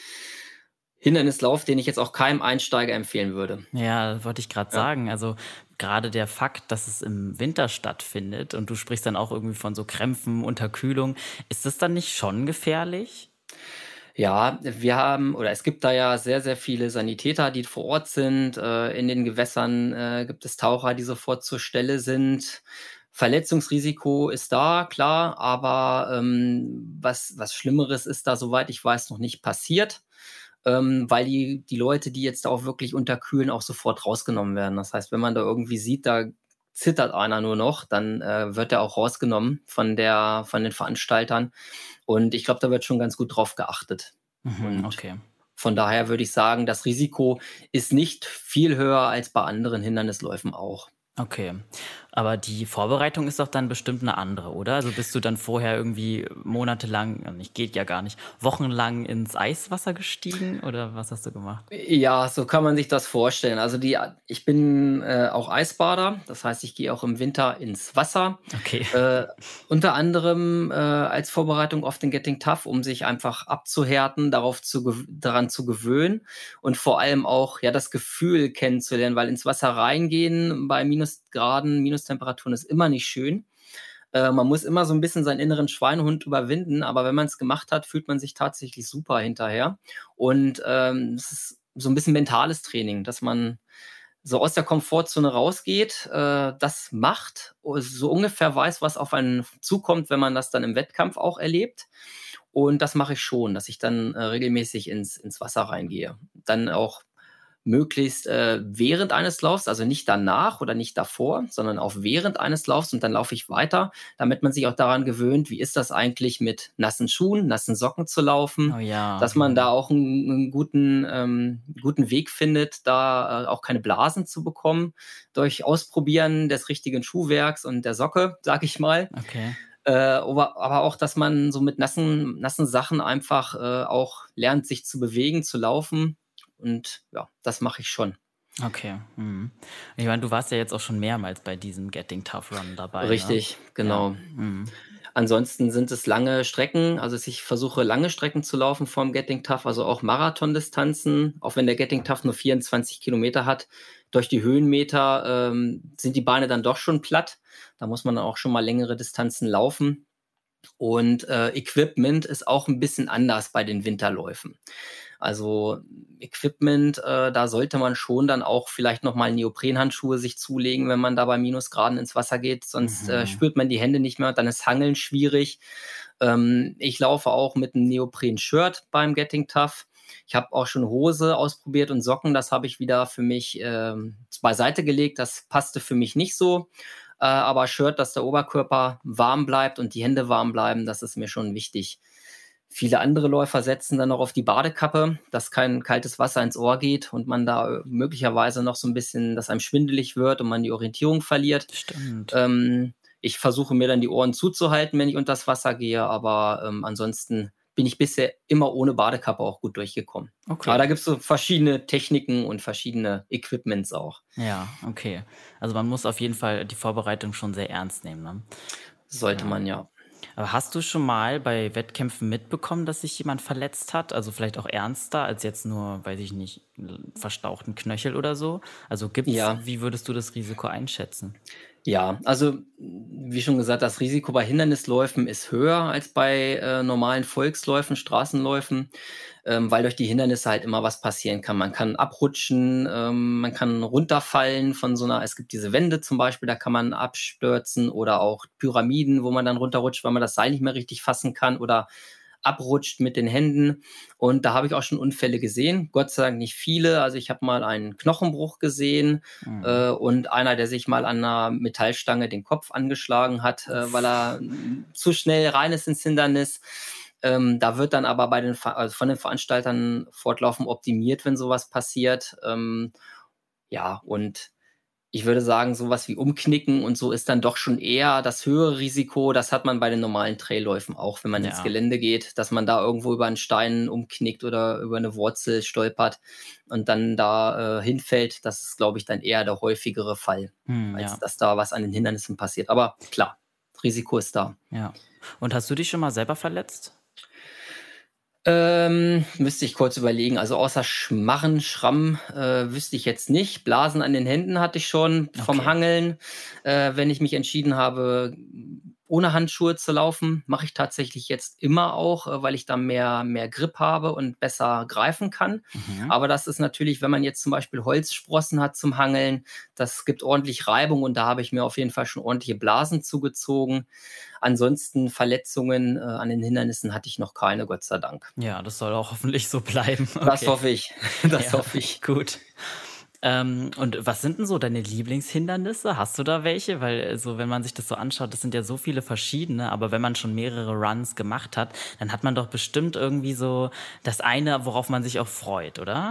Hindernislauf, den ich jetzt auch keinem Einsteiger empfehlen würde. Ja, wollte ich gerade ja. sagen. Also gerade der Fakt, dass es im Winter stattfindet und du sprichst dann auch irgendwie von so Krämpfen, Unterkühlung, ist das dann nicht schon gefährlich? Ja, wir haben oder es gibt da ja sehr, sehr viele Sanitäter, die vor Ort sind. Äh, in den Gewässern äh, gibt es Taucher, die sofort zur Stelle sind. Verletzungsrisiko ist da, klar, aber ähm, was, was Schlimmeres ist da, soweit ich weiß, noch nicht passiert ähm, weil die, die Leute, die jetzt auch wirklich unterkühlen, auch sofort rausgenommen werden. Das heißt, wenn man da irgendwie sieht, da zittert einer nur noch, dann äh, wird er auch rausgenommen von, der, von den Veranstaltern. Und ich glaube, da wird schon ganz gut drauf geachtet. Mhm, okay. Von daher würde ich sagen, das Risiko ist nicht viel höher als bei anderen Hindernisläufen auch. Okay. Aber die Vorbereitung ist doch dann bestimmt eine andere, oder? Also bist du dann vorher irgendwie monatelang, nicht geht ja gar nicht, wochenlang ins Eiswasser gestiegen oder was hast du gemacht? Ja, so kann man sich das vorstellen. Also die, ich bin äh, auch Eisbader, das heißt, ich gehe auch im Winter ins Wasser. Okay. Äh, unter anderem äh, als Vorbereitung auf den Getting Tough, um sich einfach abzuhärten, darauf zu, daran zu gewöhnen und vor allem auch ja das Gefühl kennenzulernen, weil ins Wasser reingehen bei Minusgraden, Minus Minustemperaturen ist immer nicht schön. Äh, man muss immer so ein bisschen seinen inneren Schweinehund überwinden, aber wenn man es gemacht hat, fühlt man sich tatsächlich super hinterher. Und ähm, es ist so ein bisschen mentales Training, dass man so aus der Komfortzone rausgeht, äh, das macht, so ungefähr weiß, was auf einen zukommt, wenn man das dann im Wettkampf auch erlebt. Und das mache ich schon, dass ich dann äh, regelmäßig ins, ins Wasser reingehe. Dann auch möglichst äh, während eines Laufs, also nicht danach oder nicht davor, sondern auch während eines Laufs und dann laufe ich weiter, damit man sich auch daran gewöhnt, wie ist das eigentlich mit nassen Schuhen, nassen Socken zu laufen, oh ja. dass man da auch einen, einen guten, ähm, guten Weg findet, da äh, auch keine Blasen zu bekommen durch Ausprobieren des richtigen Schuhwerks und der Socke, sag ich mal. Okay. Äh, aber, aber, auch, dass man so mit nassen, nassen Sachen einfach äh, auch lernt, sich zu bewegen, zu laufen und ja, das mache ich schon. Okay. Mhm. Ich meine, du warst ja jetzt auch schon mehrmals bei diesem Getting Tough Run dabei. Ne? Richtig, ne? genau. Ja. Mhm. Ansonsten sind es lange Strecken. Also ich versuche lange Strecken zu laufen vom Getting Tough, also auch Marathondistanzen. Auch wenn der Getting Tough nur 24 Kilometer hat, durch die Höhenmeter ähm, sind die Beine dann doch schon platt. Da muss man auch schon mal längere Distanzen laufen. Und äh, Equipment ist auch ein bisschen anders bei den Winterläufen. Also Equipment, äh, da sollte man schon dann auch vielleicht nochmal Neoprenhandschuhe sich zulegen, wenn man da bei Minusgraden ins Wasser geht. Sonst äh, mhm. äh, spürt man die Hände nicht mehr, dann ist Hangeln schwierig. Ähm, ich laufe auch mit einem Neopren-Shirt beim Getting Tough. Ich habe auch schon Hose ausprobiert und Socken. Das habe ich wieder für mich äh, beiseite gelegt. Das passte für mich nicht so. Äh, aber Shirt, dass der Oberkörper warm bleibt und die Hände warm bleiben, das ist mir schon wichtig. Viele andere Läufer setzen dann noch auf die Badekappe, dass kein kaltes Wasser ins Ohr geht und man da möglicherweise noch so ein bisschen, dass einem schwindelig wird und man die Orientierung verliert. Stimmt. Ähm, ich versuche mir dann die Ohren zuzuhalten, wenn ich unter das Wasser gehe, aber ähm, ansonsten bin ich bisher immer ohne Badekappe auch gut durchgekommen. Okay. Aber da gibt es so verschiedene Techniken und verschiedene Equipments auch. Ja, okay. Also man muss auf jeden Fall die Vorbereitung schon sehr ernst nehmen. Ne? Sollte ja. man ja. Aber hast du schon mal bei Wettkämpfen mitbekommen, dass sich jemand verletzt hat? Also vielleicht auch ernster als jetzt nur, weiß ich nicht, verstauchten Knöchel oder so? Also gibt's, ja. wie würdest du das Risiko einschätzen? Ja, also wie schon gesagt, das Risiko bei Hindernisläufen ist höher als bei äh, normalen Volksläufen, Straßenläufen, ähm, weil durch die Hindernisse halt immer was passieren kann. Man kann abrutschen, ähm, man kann runterfallen von so einer, es gibt diese Wände zum Beispiel, da kann man abstürzen oder auch Pyramiden, wo man dann runterrutscht, weil man das Seil nicht mehr richtig fassen kann oder abrutscht mit den Händen. Und da habe ich auch schon Unfälle gesehen. Gott sei Dank nicht viele. Also ich habe mal einen Knochenbruch gesehen mhm. äh, und einer, der sich mal an einer Metallstange den Kopf angeschlagen hat, äh, weil er zu schnell rein ist ins Hindernis. Ähm, da wird dann aber bei den, also von den Veranstaltern fortlaufend optimiert, wenn sowas passiert. Ähm, ja, und ich würde sagen, sowas wie Umknicken und so ist dann doch schon eher das höhere Risiko. Das hat man bei den normalen Trailläufen auch, wenn man ja. ins Gelände geht, dass man da irgendwo über einen Stein umknickt oder über eine Wurzel stolpert und dann da äh, hinfällt. Das ist, glaube ich, dann eher der häufigere Fall, hm, als ja. dass da was an den Hindernissen passiert. Aber klar, Risiko ist da. Ja. Und hast du dich schon mal selber verletzt? Ähm, müsste ich kurz überlegen. Also außer Schmarren, Schramm äh, wüsste ich jetzt nicht. Blasen an den Händen hatte ich schon vom Okay. Hangeln. Äh, wenn ich mich entschieden habe, ohne Handschuhe zu laufen, mache ich tatsächlich jetzt immer auch, äh, weil ich da mehr, mehr Grip habe und besser greifen kann. Mhm. Aber das ist natürlich, wenn man jetzt zum Beispiel Holzsprossen hat zum Hangeln, das gibt ordentlich Reibung und da habe ich mir auf jeden Fall schon ordentliche Blasen zugezogen. Ansonsten Verletzungen äh, an den Hindernissen hatte ich noch keine, Gott sei Dank. Ja, das soll auch hoffentlich so bleiben. Das Okay. hoffe ich. Das Ja, hoffe ich. Gut. Ähm, und was sind denn so deine Lieblingshindernisse? Hast du da welche? Weil äh, so, wenn man sich das so anschaut, das sind ja so viele verschiedene, aber wenn man schon mehrere Runs gemacht hat, dann hat man doch bestimmt irgendwie so das eine, worauf man sich auch freut, oder?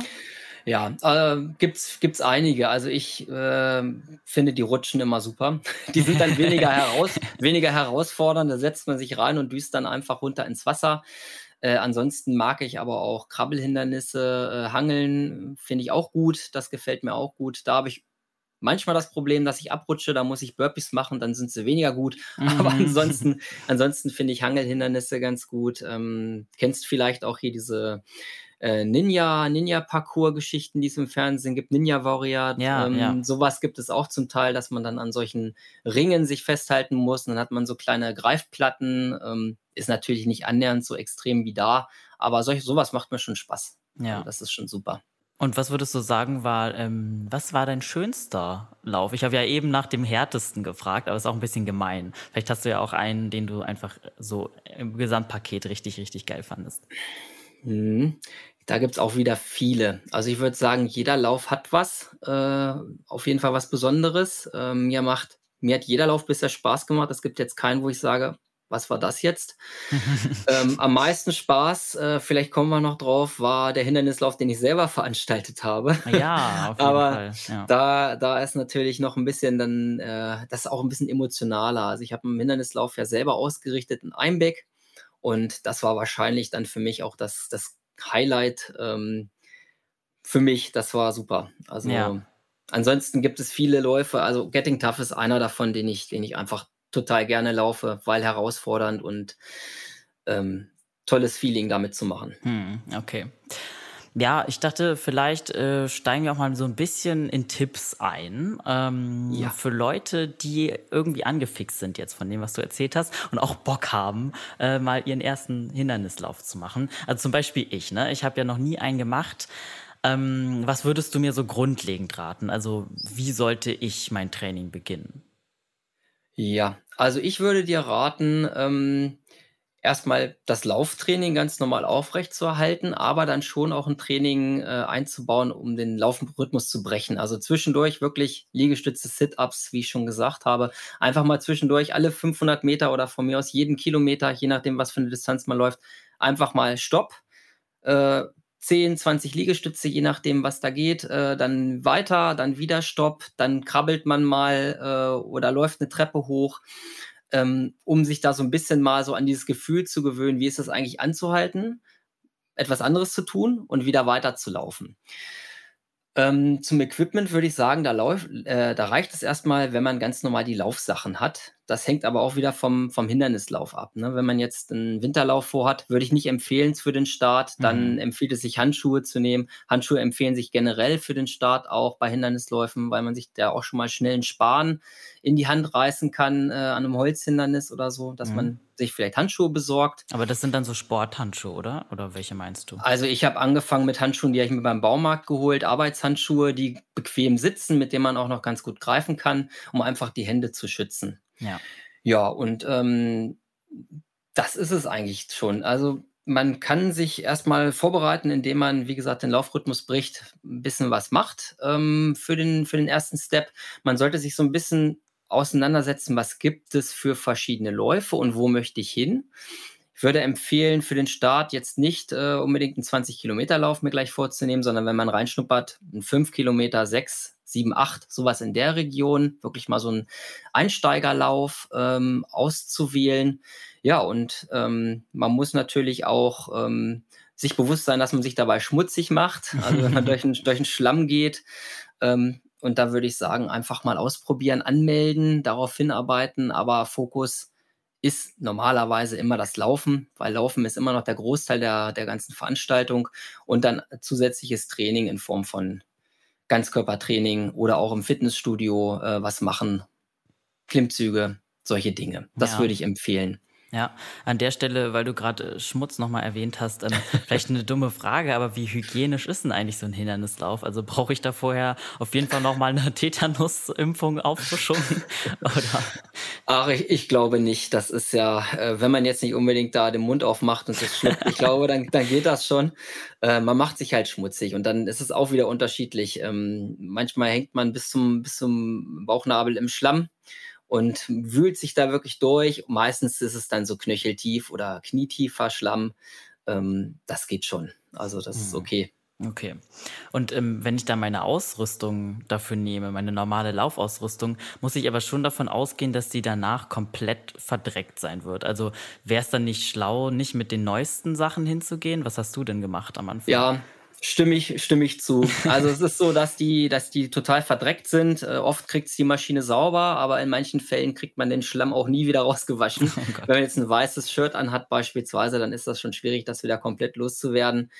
Ja, äh, gibt's gibt's einige. Also ich äh, finde die Rutschen immer super. Die sind dann weniger heraus, weniger herausfordernd. Da setzt man sich rein und düst dann einfach runter ins Wasser. Äh, ansonsten mag ich aber auch Krabbelhindernisse, äh, Hangeln finde ich auch gut. Das gefällt mir auch gut. Da habe ich manchmal das Problem, dass ich abrutsche. Da muss ich Burpees machen, dann sind sie weniger gut. Aber Mhm. ansonsten, ansonsten finde ich Hangelhindernisse ganz gut. Ähm, kennst vielleicht auch hier diese äh, Ninja, Ninja-Parcours-Geschichten, die es im Fernsehen gibt, Ninja Warrior. Ja, ähm, ja. Sowas gibt es auch zum Teil, dass man dann an solchen Ringen sich festhalten muss. Und dann hat man so kleine Greifplatten. Ähm, ist natürlich nicht annähernd so extrem wie da, aber solch, sowas macht mir schon Spaß. Ja. Also das ist schon super. Und was würdest du sagen, war, ähm, was war dein schönster Lauf? Ich habe ja eben nach dem härtesten gefragt, aber ist auch ein bisschen gemein. Vielleicht hast du ja auch einen, den du einfach so im Gesamtpaket richtig, richtig geil fandest. Mhm. Da gibt's auch wieder viele. Also ich würde sagen, jeder Lauf hat was, äh, auf jeden Fall was Besonderes. Ähm, mir macht, mir hat jeder Lauf bisher Spaß gemacht. Es gibt jetzt keinen, wo ich sage, was war das jetzt? Ähm, am meisten Spaß, äh, vielleicht kommen wir noch drauf, war der Hindernislauf, den ich selber veranstaltet habe. Ja, auf jeden Aber Fall. Ja. Da, da ist natürlich noch ein bisschen dann, äh, das ist auch ein bisschen emotionaler. Also ich habe einen Hindernislauf ja selber ausgerichtet in Einbeck und das war wahrscheinlich dann für mich auch das, das Highlight ähm, für mich. Das war super. Also Ja. ansonsten gibt es viele Läufe. Also Getting Tough ist einer davon, den ich, den ich einfach total gerne laufe, weil herausfordernd und ähm, tolles Feeling damit zu machen. Hm, okay. Ja, ich dachte, vielleicht äh, steigen wir auch mal so ein bisschen in Tipps ein. Ähm, Ja. Für Leute, die irgendwie angefixt sind jetzt von dem, was du erzählt hast und auch Bock haben, äh, mal ihren ersten Hindernislauf zu machen. Also zum Beispiel ich, ne? Ich habe ja noch nie einen gemacht. Ähm, was würdest du mir so grundlegend raten? Also, wie sollte ich mein Training beginnen? Ja, also ich würde dir raten, ähm, erstmal das Lauftraining ganz normal aufrechtzuerhalten, aber dann schon auch ein Training äh, einzubauen, um den Laufrhythmus zu brechen. Also zwischendurch wirklich Liegestütze, Sit-ups, wie ich schon gesagt habe. Einfach mal zwischendurch alle 500 Meter oder von mir aus jeden Kilometer, je nachdem, was für eine Distanz man läuft, einfach mal Stopp. Äh, 10, 20 Liegestütze, je nachdem, was da geht. Äh, dann weiter, dann wieder Stopp, dann krabbelt man mal äh, oder läuft eine Treppe hoch, ähm, um sich da so ein bisschen mal so an dieses Gefühl zu gewöhnen, wie ist das eigentlich anzuhalten, etwas anderes zu tun und wieder weiterzulaufen. Ähm, zum Equipment würde ich sagen, da, läuft, äh, da reicht es erstmal, wenn man ganz normal die Laufsachen hat. Das hängt aber auch wieder vom, vom Hindernislauf ab. Ne? Wenn man jetzt einen Winterlauf vorhat, würde ich nicht empfehlen für den Start. Dann Mhm. empfiehlt es sich, Handschuhe zu nehmen. Handschuhe empfehlen sich generell für den Start auch bei Hindernisläufen, weil man sich da auch schon mal schnell einen Span in die Hand reißen kann äh, an einem Holzhindernis oder so, dass Mhm. man sich vielleicht Handschuhe besorgt. Aber das sind dann so Sporthandschuhe, oder? Oder welche meinst du? Also ich habe angefangen mit Handschuhen, die habe ich mir beim Baumarkt geholt, Arbeitshandschuhe, die bequem sitzen, mit denen man auch noch ganz gut greifen kann, um einfach die Hände zu schützen. Ja. Ja, und ähm, das ist es eigentlich schon. Also man kann sich erstmal vorbereiten, indem man, wie gesagt, den Laufrhythmus bricht, ein bisschen was macht ähm, für, den, für den ersten Step. Man sollte sich so ein bisschen auseinandersetzen, was gibt es für verschiedene Läufe und wo möchte ich hin. Ich würde empfehlen, für den Start jetzt nicht äh, unbedingt einen 20-Kilometer-Lauf mir gleich vorzunehmen, sondern wenn man reinschnuppert, einen 5 Kilometer, 6, 7, 8, sowas in der Region, wirklich mal so einen Einsteigerlauf ähm, auszuwählen. Ja, und ähm, man muss natürlich auch ähm, sich bewusst sein, dass man sich dabei schmutzig macht. Also wenn man durch, einen, durch einen Schlamm geht. Ähm, und da würde ich sagen, einfach mal ausprobieren, anmelden, darauf hinarbeiten, aber Fokus ist normalerweise immer das Laufen, weil Laufen ist immer noch der Großteil der, der ganzen Veranstaltung und dann zusätzliches Training in Form von Ganzkörpertraining oder auch im Fitnessstudio äh, was machen, Klimmzüge, solche Dinge. Das ja. würde ich empfehlen. Ja, an der Stelle, weil du gerade äh, Schmutz nochmal erwähnt hast, ähm, vielleicht eine dumme Frage, aber wie hygienisch ist denn eigentlich so ein Hindernislauf? Also brauche ich da vorher auf jeden Fall nochmal eine Tetanusimpfung Auffrischung? Oder? Ach, ich, ich glaube nicht. Das ist ja, äh, wenn man jetzt nicht unbedingt da den Mund aufmacht und das schluckt, ich glaube, dann, dann geht das schon. Äh, man macht sich halt schmutzig und dann ist es auch wieder unterschiedlich. Ähm, manchmal hängt man bis zum, bis zum Bauchnabel im Schlamm und wühlt sich da wirklich durch. Meistens ist es dann so knöcheltief oder knietiefer Schlamm. Ähm, das geht schon. Also das ist mhm. okay. Okay. Und ähm, wenn ich da meine Ausrüstung dafür nehme, meine normale Laufausrüstung, muss ich aber schon davon ausgehen, dass die danach komplett verdreckt sein wird. Also wäre es dann nicht schlau, nicht mit den neuesten Sachen hinzugehen? Was hast du denn gemacht am Anfang? Ja, Stimme ich, stimme ich zu. Also es ist so, dass die, dass die total verdreckt sind. Äh, oft kriegt es die Maschine sauber, aber in manchen Fällen kriegt man den Schlamm auch nie wieder rausgewaschen. Oh Wenn man jetzt ein weißes Shirt anhat beispielsweise, dann ist das schon schwierig, das wieder komplett loszuwerden.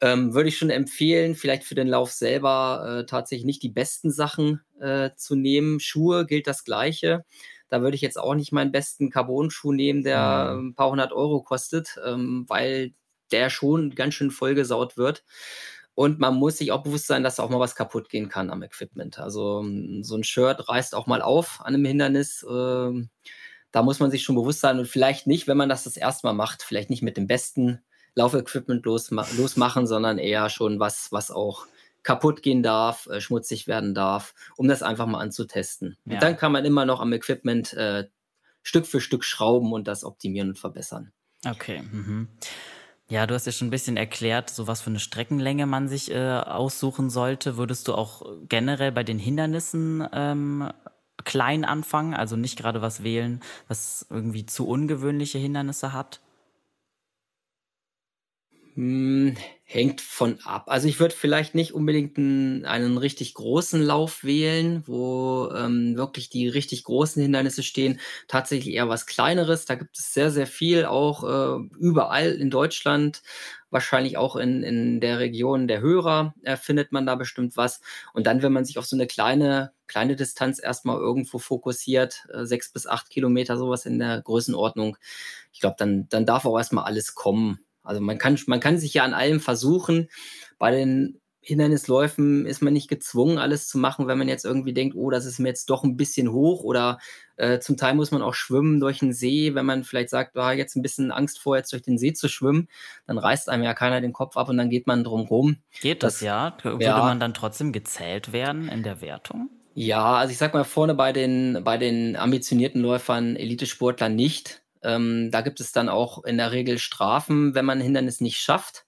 Ähm, würde ich schon empfehlen, vielleicht für den Lauf selber äh, tatsächlich nicht die besten Sachen äh, zu nehmen. Schuhe gilt das Gleiche. Da würde ich jetzt auch nicht meinen besten Carbon-Schuh nehmen, der mhm. ein paar hundert Euro kostet, ähm, weil der schon ganz schön vollgesaut wird. Und man muss sich auch bewusst sein, dass auch mal was kaputt gehen kann am Equipment. Also so ein Shirt reißt auch mal auf an einem Hindernis. Ähm, da muss man sich schon bewusst sein und vielleicht nicht, wenn man das das erste Mal macht, vielleicht nicht mit dem besten Laufequipment losma losmachen, sondern eher schon was, was auch kaputt gehen darf, äh, schmutzig werden darf, um das einfach mal anzutesten. Ja. Und dann kann man immer noch am Equipment äh, Stück für Stück schrauben und das optimieren und verbessern. Okay. Mhm. Ja, du hast ja schon ein bisschen erklärt, so was für eine Streckenlänge man sich äh, aussuchen sollte. Würdest du auch generell bei den Hindernissen ähm, klein anfangen, also nicht gerade was wählen, was irgendwie zu ungewöhnliche Hindernisse hat? Hm, hängt von ab. Also ich würde vielleicht nicht unbedingt einen, einen richtig großen Lauf wählen, wo ähm, wirklich die richtig großen Hindernisse stehen. Tatsächlich eher was Kleineres. Da gibt es sehr, sehr viel, auch äh, überall in Deutschland. Wahrscheinlich auch in, in der Region der Hörer äh, findet man da bestimmt was. Und dann, wenn man sich auf so eine kleine, kleine Distanz erstmal irgendwo fokussiert, äh, sechs bis acht Kilometer, sowas in der Größenordnung, ich glaube, dann, dann darf auch erstmal alles kommen. Also man kann, man kann sich ja an allem versuchen. Bei den Hindernisläufen ist man nicht gezwungen, alles zu machen, wenn man jetzt irgendwie denkt, oh, das ist mir jetzt doch ein bisschen hoch oder äh, zum Teil muss man auch schwimmen durch den See, wenn man vielleicht sagt, war ah, jetzt ein bisschen Angst vor, jetzt durch den See zu schwimmen, dann reißt einem ja keiner den Kopf ab und dann geht man drum rum. Geht das, das ja? Würde ja. man dann trotzdem gezählt werden in der Wertung? Ja, also ich sag mal vorne bei den, bei den ambitionierten Läufern, Elitesportlern nicht. Ähm, da gibt es dann auch in der Regel Strafen, wenn man ein Hindernis nicht schafft.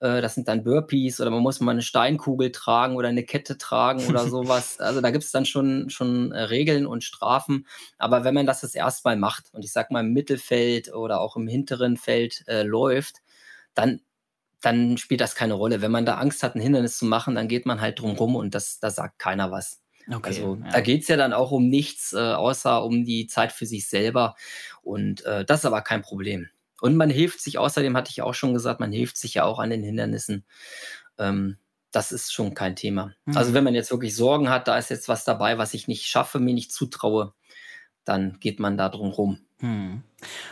Äh, das sind dann Burpees oder man muss mal eine Steinkugel tragen oder eine Kette tragen oder sowas. Also da gibt es dann schon, schon äh, Regeln und Strafen. Aber wenn man das das erste Mal macht und ich sag mal im Mittelfeld oder auch im hinteren Feld äh, läuft, dann dann spielt das keine Rolle. Wenn man da Angst hat, ein Hindernis zu machen, dann geht man halt drum rum und das, da sagt keiner was. Okay, also ja. da geht es ja dann auch um nichts, äh, außer um die Zeit für sich selber. Und äh, das ist aber kein Problem. Und man hilft sich, außerdem hatte ich auch schon gesagt, man hilft sich ja auch an den Hindernissen. Ähm, das ist schon kein Thema. Mhm. Also wenn man jetzt wirklich Sorgen hat, da ist jetzt was dabei, was ich nicht schaffe, mir nicht zutraue, dann geht man da drum rum. Mhm.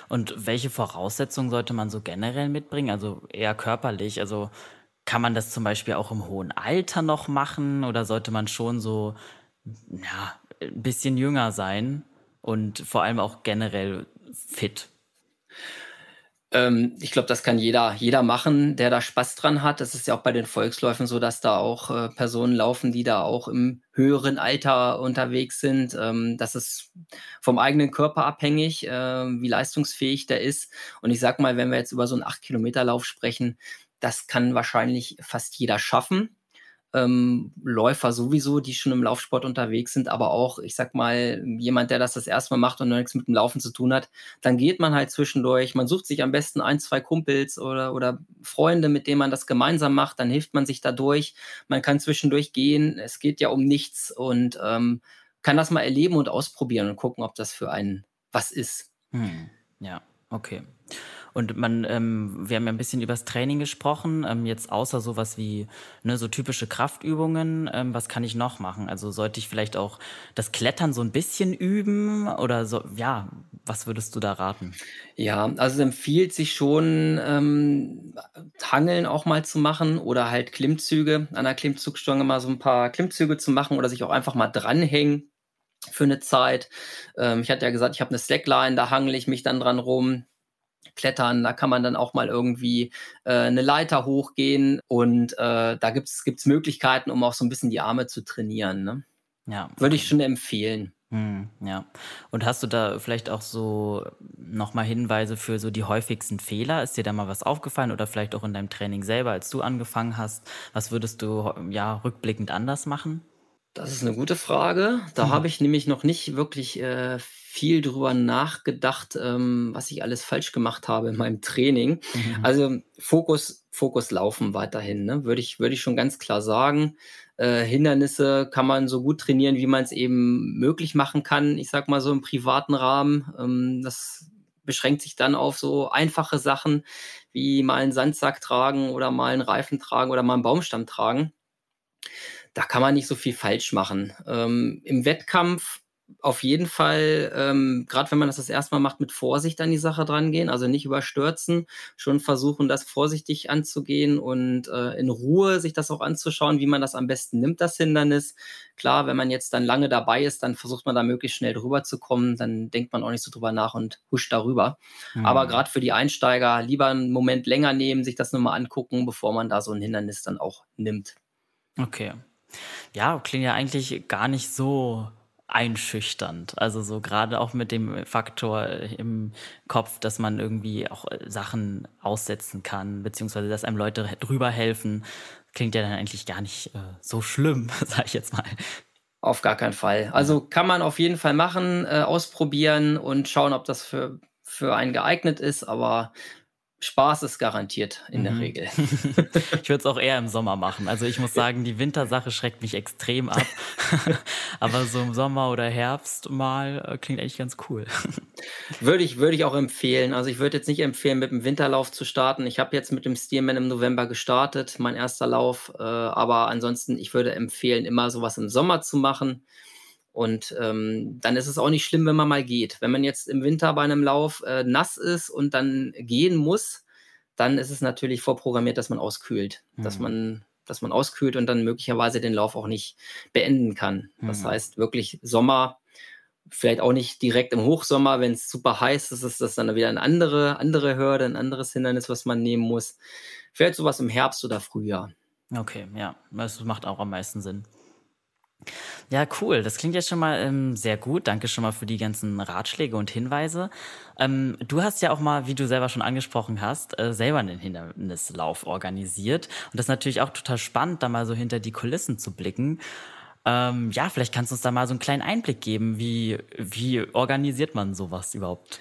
Und welche Voraussetzungen sollte man so generell mitbringen? Also eher körperlich. Also kann man das zum Beispiel auch im hohen Alter noch machen oder sollte man schon so ja, ein bisschen jünger sein und vor allem auch generell fit. Ähm, ich glaube, das kann jeder, jeder machen, der da Spaß dran hat. Das ist ja auch bei den Volksläufen so, dass da auch äh, Personen laufen, die da auch im höheren Alter unterwegs sind. Ähm, das ist vom eigenen Körper abhängig, äh, wie leistungsfähig der ist. Und ich sag mal, wenn wir jetzt über so einen 8-Kilometer-Lauf sprechen, das kann wahrscheinlich fast jeder schaffen ähm, Läufer sowieso, die schon im Laufsport unterwegs sind, aber auch, ich sag mal, jemand, der das das erste Mal macht und nichts mit dem Laufen zu tun hat, dann geht man halt zwischendurch. Man sucht sich am besten ein, zwei Kumpels oder, oder Freunde, mit denen man das gemeinsam macht, dann hilft man sich dadurch. Man kann zwischendurch gehen. Es geht ja um nichts und ähm, kann das mal erleben und ausprobieren und gucken, ob das für einen was ist. Hm. Ja, okay. Und man, ähm, wir haben ja ein bisschen über das Training gesprochen. Ähm, jetzt außer sowas wie ne, so typische Kraftübungen, ähm, was kann ich noch machen? Also sollte ich vielleicht auch das Klettern so ein bisschen üben oder so? Ja, was würdest du da raten? Ja, also es empfiehlt sich schon, ähm, Hangeln auch mal zu machen oder halt Klimmzüge, an der Klimmzugstange mal so ein paar Klimmzüge zu machen oder sich auch einfach mal dranhängen für eine Zeit. Ähm, ich hatte ja gesagt, ich habe eine Slackline, da hangle ich mich dann dran rum. Klettern, da kann man dann auch mal irgendwie äh, eine Leiter hochgehen und äh, da gibt es Möglichkeiten, um auch so ein bisschen die Arme zu trainieren. Ne? Ja. Würde ich schon empfehlen. Hm, ja. Und hast du da vielleicht auch so nochmal Hinweise für so die häufigsten Fehler? Ist dir da mal was aufgefallen oder vielleicht auch in deinem Training selber, als du angefangen hast? Was würdest du ja rückblickend anders machen? Das ist eine gute Frage. Da mhm. habe ich nämlich noch nicht wirklich äh, viel drüber nachgedacht, ähm, was ich alles falsch gemacht habe in meinem Training. Mhm. Also Fokus, Fokus laufen weiterhin, ne? würde ich, würde ich schon ganz klar sagen. Äh, Hindernisse kann man so gut trainieren, wie man es eben möglich machen kann. Ich sag mal so im privaten Rahmen. Ähm, das beschränkt sich dann auf so einfache Sachen wie mal einen Sandsack tragen oder mal einen Reifen tragen oder mal einen Baumstamm tragen da kann man nicht so viel falsch machen. Ähm, Im Wettkampf auf jeden Fall, ähm, gerade wenn man das das erste Mal macht, mit Vorsicht an die Sache dran gehen, also nicht überstürzen, schon versuchen, das vorsichtig anzugehen und äh, in Ruhe sich das auch anzuschauen, wie man das am besten nimmt, das Hindernis. Klar, wenn man jetzt dann lange dabei ist, dann versucht man da möglichst schnell drüber zu kommen, dann denkt man auch nicht so drüber nach und huscht darüber. Mhm. Aber gerade für die Einsteiger lieber einen Moment länger nehmen, sich das nochmal angucken, bevor man da so ein Hindernis dann auch nimmt. Okay, ja, klingt ja eigentlich gar nicht so einschüchternd. Also so gerade auch mit dem Faktor im Kopf, dass man irgendwie auch äh, Sachen aussetzen kann, beziehungsweise dass einem Leute drüber helfen, klingt ja dann eigentlich gar nicht äh, so schlimm, sag ich jetzt mal. Auf gar keinen Fall. Also kann man auf jeden Fall machen, äh, ausprobieren und schauen, ob das für, für einen geeignet ist, aber Spaß ist garantiert in der mhm. Regel. ich würde es auch eher im Sommer machen. Also ich muss sagen, die Wintersache schreckt mich extrem ab. Aber so im Sommer oder Herbst mal äh, klingt eigentlich ganz cool. würde ich, würde ich auch empfehlen. Also ich würde jetzt nicht empfehlen, mit dem Winterlauf zu starten. Ich habe jetzt mit dem Steelman im November gestartet, mein erster Lauf. Äh, aber ansonsten, ich würde empfehlen, immer sowas im Sommer zu machen. Und ähm, dann ist es auch nicht schlimm, wenn man mal geht. Wenn man jetzt im Winter bei einem Lauf äh, nass ist und dann gehen muss, dann ist es natürlich vorprogrammiert, dass man auskühlt. Mhm. Dass man dass man auskühlt und dann möglicherweise den Lauf auch nicht beenden kann. Mhm. Das heißt wirklich Sommer, vielleicht auch nicht direkt im Hochsommer, wenn es super heiß ist, ist das dann wieder eine andere, andere Hürde, ein anderes Hindernis, was man nehmen muss. Vielleicht sowas im Herbst oder Frühjahr. Okay, ja, das macht auch am meisten Sinn. Ja, cool. Das klingt ja schon mal ähm, sehr gut. Danke schon mal für die ganzen Ratschläge und Hinweise. Ähm, du hast ja auch mal, wie du selber schon angesprochen hast, äh, selber einen Hindernislauf organisiert. Und das ist natürlich auch total spannend, da mal so hinter die Kulissen zu blicken. Ähm, ja, vielleicht kannst du uns da mal so einen kleinen Einblick geben. Wie, wie organisiert man sowas überhaupt?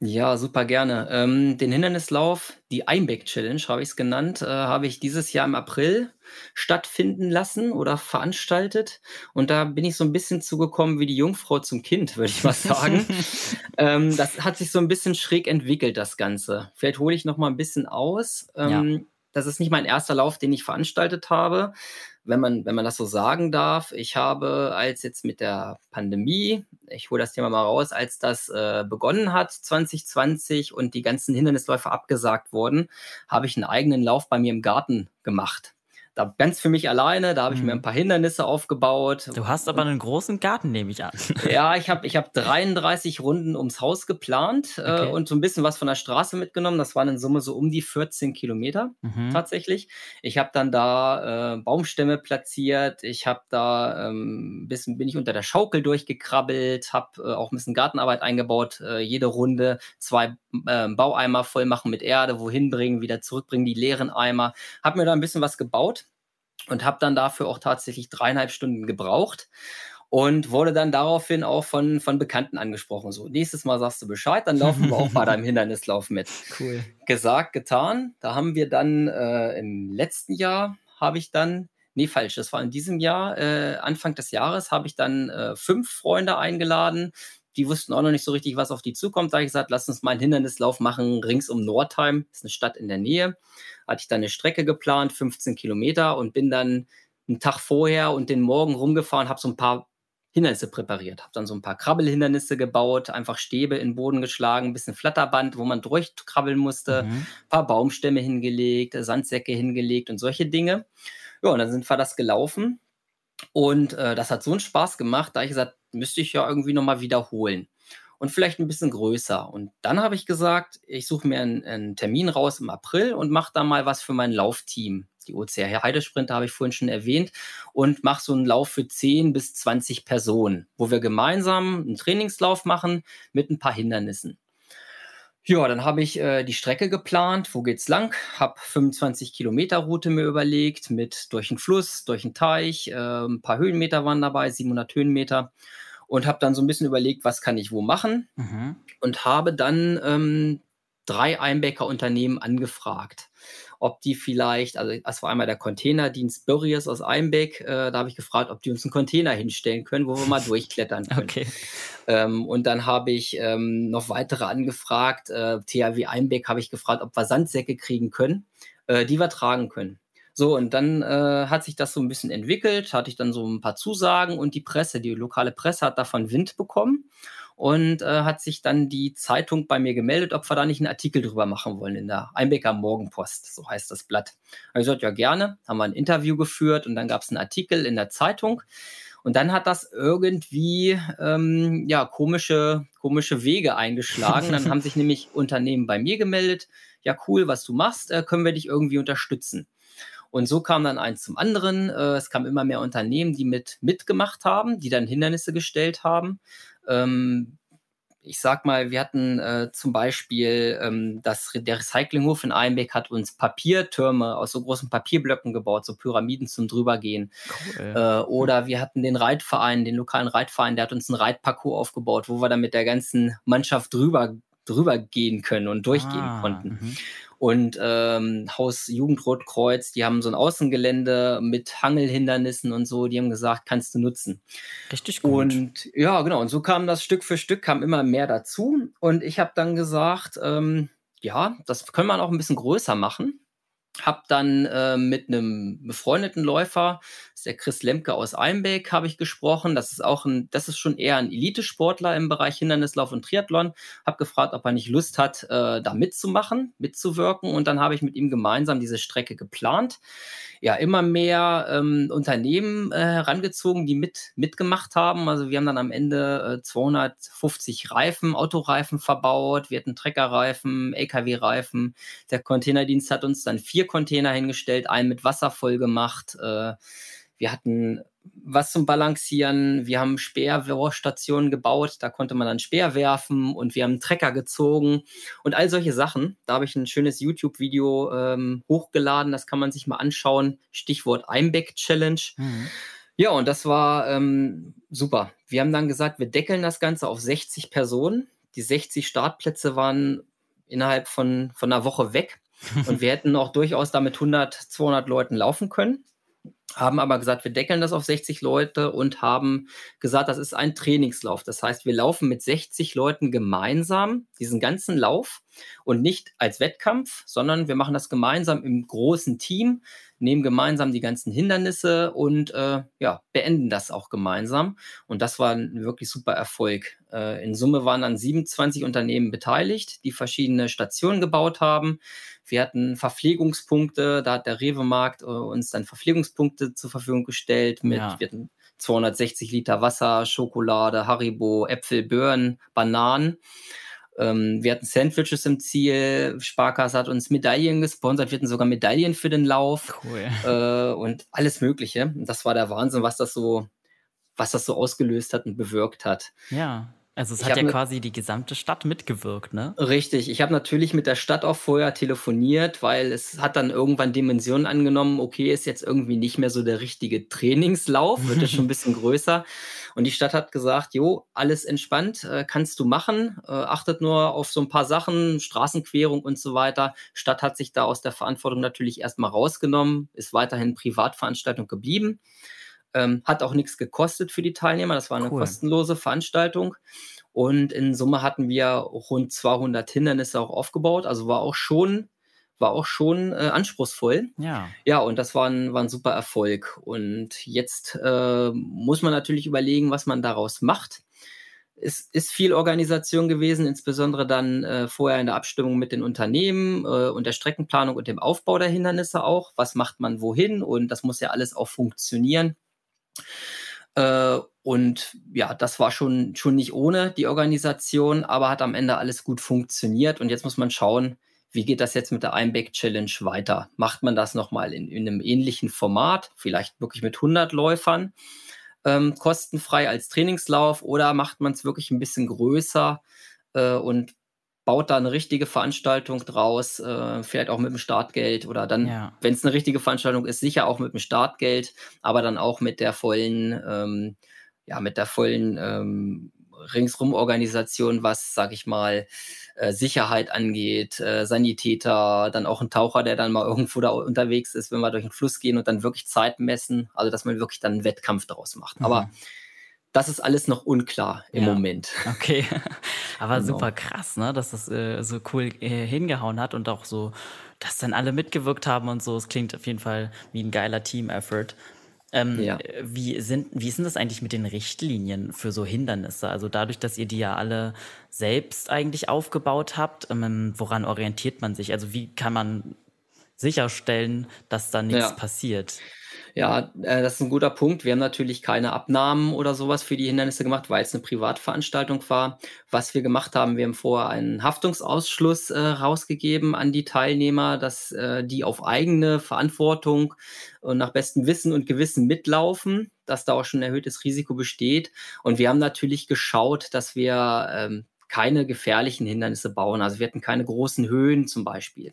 Ja, super gerne. Ähm, den Hindernislauf, die Einbeck Challenge habe ich es genannt, äh, habe ich dieses Jahr im April stattfinden lassen oder veranstaltet. Und da bin ich so ein bisschen zugekommen wie die Jungfrau zum Kind, würde ich mal sagen. ähm, das hat sich so ein bisschen schräg entwickelt, das Ganze. Vielleicht hole ich noch mal ein bisschen aus. Ähm, ja. Das ist nicht mein erster Lauf, den ich veranstaltet habe. Wenn man, wenn man das so sagen darf, ich habe, als jetzt mit der Pandemie, ich hole das Thema mal raus, als das äh, begonnen hat, 2020 und die ganzen Hindernisläufe abgesagt wurden, habe ich einen eigenen Lauf bei mir im Garten gemacht da ganz für mich alleine, da habe ich mhm. mir ein paar Hindernisse aufgebaut. Du hast aber einen großen Garten, nehme ich an. ja, ich habe ich hab 33 Runden ums Haus geplant äh, okay. äh, und so ein bisschen was von der Straße mitgenommen. Das waren in Summe so um die 14 Kilometer mhm. tatsächlich. Ich habe dann da äh, Baumstämme platziert, ich habe da ähm, ein bisschen, bin ich unter der Schaukel durchgekrabbelt, habe äh, auch ein bisschen Gartenarbeit eingebaut, äh, jede Runde zwei äh, Baueimer voll machen mit Erde, wohin bringen, wieder zurückbringen, die leeren Eimer. Habe mir da ein bisschen was gebaut und habe dann dafür auch tatsächlich dreieinhalb Stunden gebraucht und wurde dann daraufhin auch von, von Bekannten angesprochen. So, nächstes Mal sagst du Bescheid, dann laufen wir auch bei deinem Hindernislauf mit. Cool. Gesagt, getan. Da haben wir dann äh, im letzten Jahr, habe ich dann, nee, falsch, das war in diesem Jahr, äh, Anfang des Jahres, habe ich dann äh, fünf Freunde eingeladen, die wussten auch noch nicht so richtig, was auf die zukommt. Da habe ich gesagt, lass uns mal einen Hindernislauf machen, rings um Nordheim, ist eine Stadt in der Nähe. Hatte ich dann eine Strecke geplant, 15 Kilometer und bin dann einen Tag vorher und den Morgen rumgefahren, habe so ein paar Hindernisse präpariert. Habe dann so ein paar Krabbelhindernisse gebaut, einfach Stäbe in den Boden geschlagen, ein bisschen Flatterband, wo man durchkrabbeln musste, mhm. ein paar Baumstämme hingelegt, Sandsäcke hingelegt und solche Dinge. Ja, und dann sind wir das gelaufen. Und äh, das hat so einen Spaß gemacht, da ich gesagt, müsste ich ja irgendwie nochmal wiederholen. Und vielleicht ein bisschen größer. Und dann habe ich gesagt, ich suche mir einen, einen Termin raus im April und mache da mal was für mein Laufteam die OCR Heidesprinter habe ich vorhin schon erwähnt, und mache so einen Lauf für 10 bis 20 Personen, wo wir gemeinsam einen Trainingslauf machen mit ein paar Hindernissen. Ja, dann habe ich äh, die Strecke geplant, wo geht's lang, habe 25 Kilometer Route mir überlegt, mit durch einen Fluss, durch einen Teich, äh, ein paar Höhenmeter waren dabei, 700 Höhenmeter und habe dann so ein bisschen überlegt, was kann ich wo machen mhm. und habe dann ähm, drei Einbecker Unternehmen angefragt ob die vielleicht, also es war einmal der Containerdienst Burriers aus Einbeck, äh, da habe ich gefragt, ob die uns einen Container hinstellen können, wo wir mal durchklettern können. Okay. Ähm, und dann habe ich ähm, noch weitere angefragt, äh, THW Einbeck habe ich gefragt, ob wir Sandsäcke kriegen können, äh, die wir tragen können. So, und dann äh, hat sich das so ein bisschen entwickelt, hatte ich dann so ein paar Zusagen und die Presse, die lokale Presse hat davon Wind bekommen und äh, hat sich dann die Zeitung bei mir gemeldet, ob wir da nicht einen Artikel drüber machen wollen in der Einbecker Morgenpost, so heißt das Blatt. Habe ich gesagt, ja gerne, haben wir ein Interview geführt und dann gab es einen Artikel in der Zeitung. Und dann hat das irgendwie ähm, ja komische komische Wege eingeschlagen. Dann haben sich nämlich Unternehmen bei mir gemeldet. Ja cool, was du machst, äh, können wir dich irgendwie unterstützen. Und so kam dann eins zum anderen. Äh, es kamen immer mehr Unternehmen, die mit mitgemacht haben, die dann Hindernisse gestellt haben. Ähm, ich sag mal, wir hatten äh, zum Beispiel ähm, das, der Recyclinghof in Einbeck hat uns Papiertürme aus so großen Papierblöcken gebaut, so Pyramiden zum drübergehen. Cool. Äh, oder wir hatten den Reitverein, den lokalen Reitverein, der hat uns einen Reitparcours aufgebaut, wo wir dann mit der ganzen Mannschaft drüber drüber gehen können und durchgehen ah, konnten. Mhm. Und ähm, Haus Jugendrotkreuz, die haben so ein Außengelände mit Hangelhindernissen und so, die haben gesagt, kannst du nutzen. Richtig gut. Und ja, genau, und so kam das Stück für Stück, kam immer mehr dazu. Und ich habe dann gesagt, ähm, ja, das können wir auch ein bisschen größer machen habe dann äh, mit einem befreundeten Läufer, das ist der Chris Lemke aus Einbeck, habe ich gesprochen. Das ist auch ein, das ist schon eher ein Elitesportler im Bereich Hindernislauf und Triathlon. Habe gefragt, ob er nicht Lust hat, äh, da mitzumachen, mitzuwirken. Und dann habe ich mit ihm gemeinsam diese Strecke geplant. Ja, immer mehr ähm, Unternehmen äh, herangezogen, die mit mitgemacht haben. Also wir haben dann am Ende 250 äh, Reifen, Autoreifen verbaut. Wir hatten Treckerreifen, LKW-Reifen. Der Containerdienst hat uns dann vier Container hingestellt, einen mit Wasser voll gemacht. Äh, wir hatten was zum Balancieren. Wir haben Speerstationen gebaut, da konnte man dann Speer werfen und wir haben einen Trecker gezogen und all solche Sachen. Da habe ich ein schönes YouTube-Video ähm, hochgeladen, das kann man sich mal anschauen. Stichwort Einbeck Challenge. Mhm. Ja, und das war ähm, super. Wir haben dann gesagt, wir deckeln das Ganze auf 60 Personen. Die 60 Startplätze waren innerhalb von, von einer Woche weg. Und wir hätten auch durchaus damit 100, 200 Leuten laufen können haben aber gesagt, wir deckeln das auf 60 Leute und haben gesagt, das ist ein Trainingslauf. Das heißt, wir laufen mit 60 Leuten gemeinsam diesen ganzen Lauf und nicht als Wettkampf, sondern wir machen das gemeinsam im großen Team, nehmen gemeinsam die ganzen Hindernisse und äh, ja, beenden das auch gemeinsam. Und das war ein wirklich super Erfolg. Äh, in Summe waren dann 27 Unternehmen beteiligt, die verschiedene Stationen gebaut haben. Wir hatten Verpflegungspunkte, da hat der Rewe-Markt äh, uns dann Verpflegungspunkte zur Verfügung gestellt mit ja. wir hatten 260 Liter Wasser, Schokolade, Haribo, Äpfel, Birnen, Bananen. Ähm, wir hatten Sandwiches im Ziel. Sparkasse hat uns Medaillen gesponsert. Wir hatten sogar Medaillen für den Lauf. Cool. Äh, und alles Mögliche. Das war der Wahnsinn, was das so, was das so ausgelöst hat und bewirkt hat. Ja. Also es ich hat ja quasi die gesamte Stadt mitgewirkt, ne? Richtig. Ich habe natürlich mit der Stadt auch vorher telefoniert, weil es hat dann irgendwann Dimensionen angenommen, okay, ist jetzt irgendwie nicht mehr so der richtige Trainingslauf, wird es schon ein bisschen größer. Und die Stadt hat gesagt, jo, alles entspannt, äh, kannst du machen, äh, achtet nur auf so ein paar Sachen, Straßenquerung und so weiter. Stadt hat sich da aus der Verantwortung natürlich erstmal rausgenommen, ist weiterhin Privatveranstaltung geblieben. Ähm, hat auch nichts gekostet für die Teilnehmer. Das war eine cool. kostenlose Veranstaltung. Und in Summe hatten wir rund 200 Hindernisse auch aufgebaut. Also war auch schon, war auch schon äh, anspruchsvoll. Ja. Ja, und das war ein, war ein super Erfolg. Und jetzt äh, muss man natürlich überlegen, was man daraus macht. Es ist viel Organisation gewesen, insbesondere dann äh, vorher in der Abstimmung mit den Unternehmen äh, und der Streckenplanung und dem Aufbau der Hindernisse auch. Was macht man wohin? Und das muss ja alles auch funktionieren. Äh, und ja, das war schon, schon nicht ohne die Organisation, aber hat am Ende alles gut funktioniert. Und jetzt muss man schauen, wie geht das jetzt mit der Einback Challenge weiter? Macht man das nochmal in, in einem ähnlichen Format, vielleicht wirklich mit 100 Läufern, ähm, kostenfrei als Trainingslauf oder macht man es wirklich ein bisschen größer äh, und baut da eine richtige Veranstaltung draus, äh, vielleicht auch mit dem Startgeld oder dann, ja. wenn es eine richtige Veranstaltung ist, sicher auch mit dem Startgeld, aber dann auch mit der vollen, ähm, ja, mit der vollen ähm, Ringsrum-Organisation, was, sag ich mal, äh, Sicherheit angeht, äh, Sanitäter, dann auch ein Taucher, der dann mal irgendwo da unterwegs ist, wenn wir durch den Fluss gehen und dann wirklich Zeit messen, also dass man wirklich dann einen Wettkampf daraus macht. Mhm. Aber das ist alles noch unklar im ja. Moment. Okay, aber genau. super krass, ne, dass das äh, so cool äh, hingehauen hat und auch so, dass dann alle mitgewirkt haben und so. Es klingt auf jeden Fall wie ein geiler Team-Effort. Ähm, ja. wie, sind, wie ist denn das eigentlich mit den Richtlinien für so Hindernisse? Also dadurch, dass ihr die ja alle selbst eigentlich aufgebaut habt, ähm, woran orientiert man sich? Also wie kann man sicherstellen, dass da nichts ja. passiert? Ja, äh, das ist ein guter Punkt. Wir haben natürlich keine Abnahmen oder sowas für die Hindernisse gemacht, weil es eine Privatveranstaltung war. Was wir gemacht haben, wir haben vorher einen Haftungsausschluss äh, rausgegeben an die Teilnehmer, dass äh, die auf eigene Verantwortung und nach bestem Wissen und Gewissen mitlaufen, dass da auch schon ein erhöhtes Risiko besteht. Und wir haben natürlich geschaut, dass wir ähm, keine gefährlichen Hindernisse bauen. Also wir hatten keine großen Höhen zum Beispiel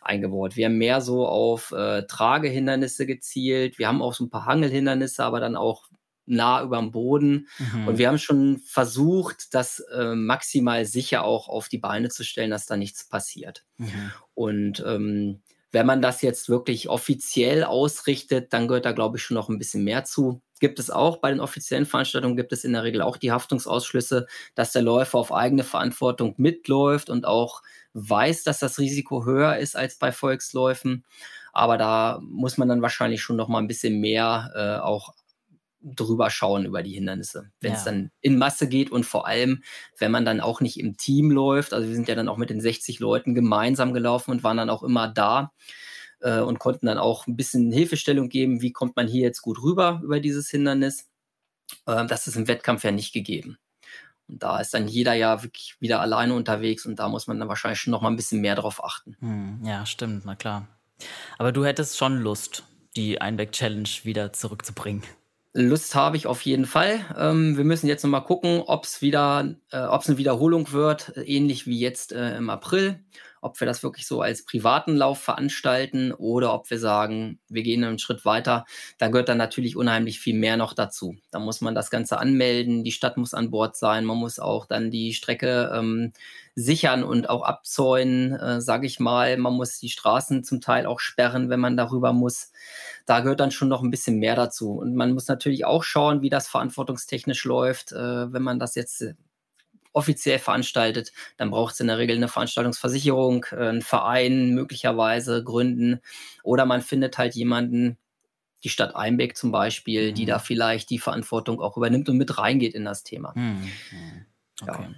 eingebaut. Wir haben mehr so auf äh, Tragehindernisse gezielt. Wir haben auch so ein paar Hangelhindernisse, aber dann auch nah über dem Boden. Mhm. Und wir haben schon versucht, das äh, maximal sicher auch auf die Beine zu stellen, dass da nichts passiert. Mhm. Und ähm, wenn man das jetzt wirklich offiziell ausrichtet, dann gehört da, glaube ich, schon noch ein bisschen mehr zu gibt es auch bei den offiziellen Veranstaltungen, gibt es in der Regel auch die Haftungsausschlüsse, dass der Läufer auf eigene Verantwortung mitläuft und auch weiß, dass das Risiko höher ist als bei Volksläufen. Aber da muss man dann wahrscheinlich schon noch mal ein bisschen mehr äh, auch drüber schauen über die Hindernisse, wenn es ja. dann in Masse geht und vor allem, wenn man dann auch nicht im Team läuft. Also wir sind ja dann auch mit den 60 Leuten gemeinsam gelaufen und waren dann auch immer da äh, und konnten dann auch ein bisschen Hilfestellung geben, wie kommt man hier jetzt gut rüber über dieses Hindernis. Äh, das ist im Wettkampf ja nicht gegeben. Und da ist dann jeder ja wirklich wieder alleine unterwegs und da muss man dann wahrscheinlich schon noch mal ein bisschen mehr drauf achten. Hm, ja, stimmt, na klar. Aber du hättest schon Lust, die Einbeck-Challenge wieder zurückzubringen. Lust habe ich auf jeden Fall. Ähm, wir müssen jetzt noch mal gucken, ob es wieder, äh, ob es eine Wiederholung wird, ähnlich wie jetzt äh, im April ob wir das wirklich so als privaten Lauf veranstalten oder ob wir sagen, wir gehen einen Schritt weiter. Da gehört dann natürlich unheimlich viel mehr noch dazu. Da muss man das Ganze anmelden, die Stadt muss an Bord sein, man muss auch dann die Strecke ähm, sichern und auch abzäunen, äh, sage ich mal. Man muss die Straßen zum Teil auch sperren, wenn man darüber muss. Da gehört dann schon noch ein bisschen mehr dazu. Und man muss natürlich auch schauen, wie das verantwortungstechnisch läuft, äh, wenn man das jetzt offiziell veranstaltet, dann braucht es in der Regel eine Veranstaltungsversicherung, äh, einen Verein möglicherweise gründen oder man findet halt jemanden, die Stadt Einbeck zum Beispiel, mhm. die da vielleicht die Verantwortung auch übernimmt und mit reingeht in das Thema. Mhm. Okay. Ja.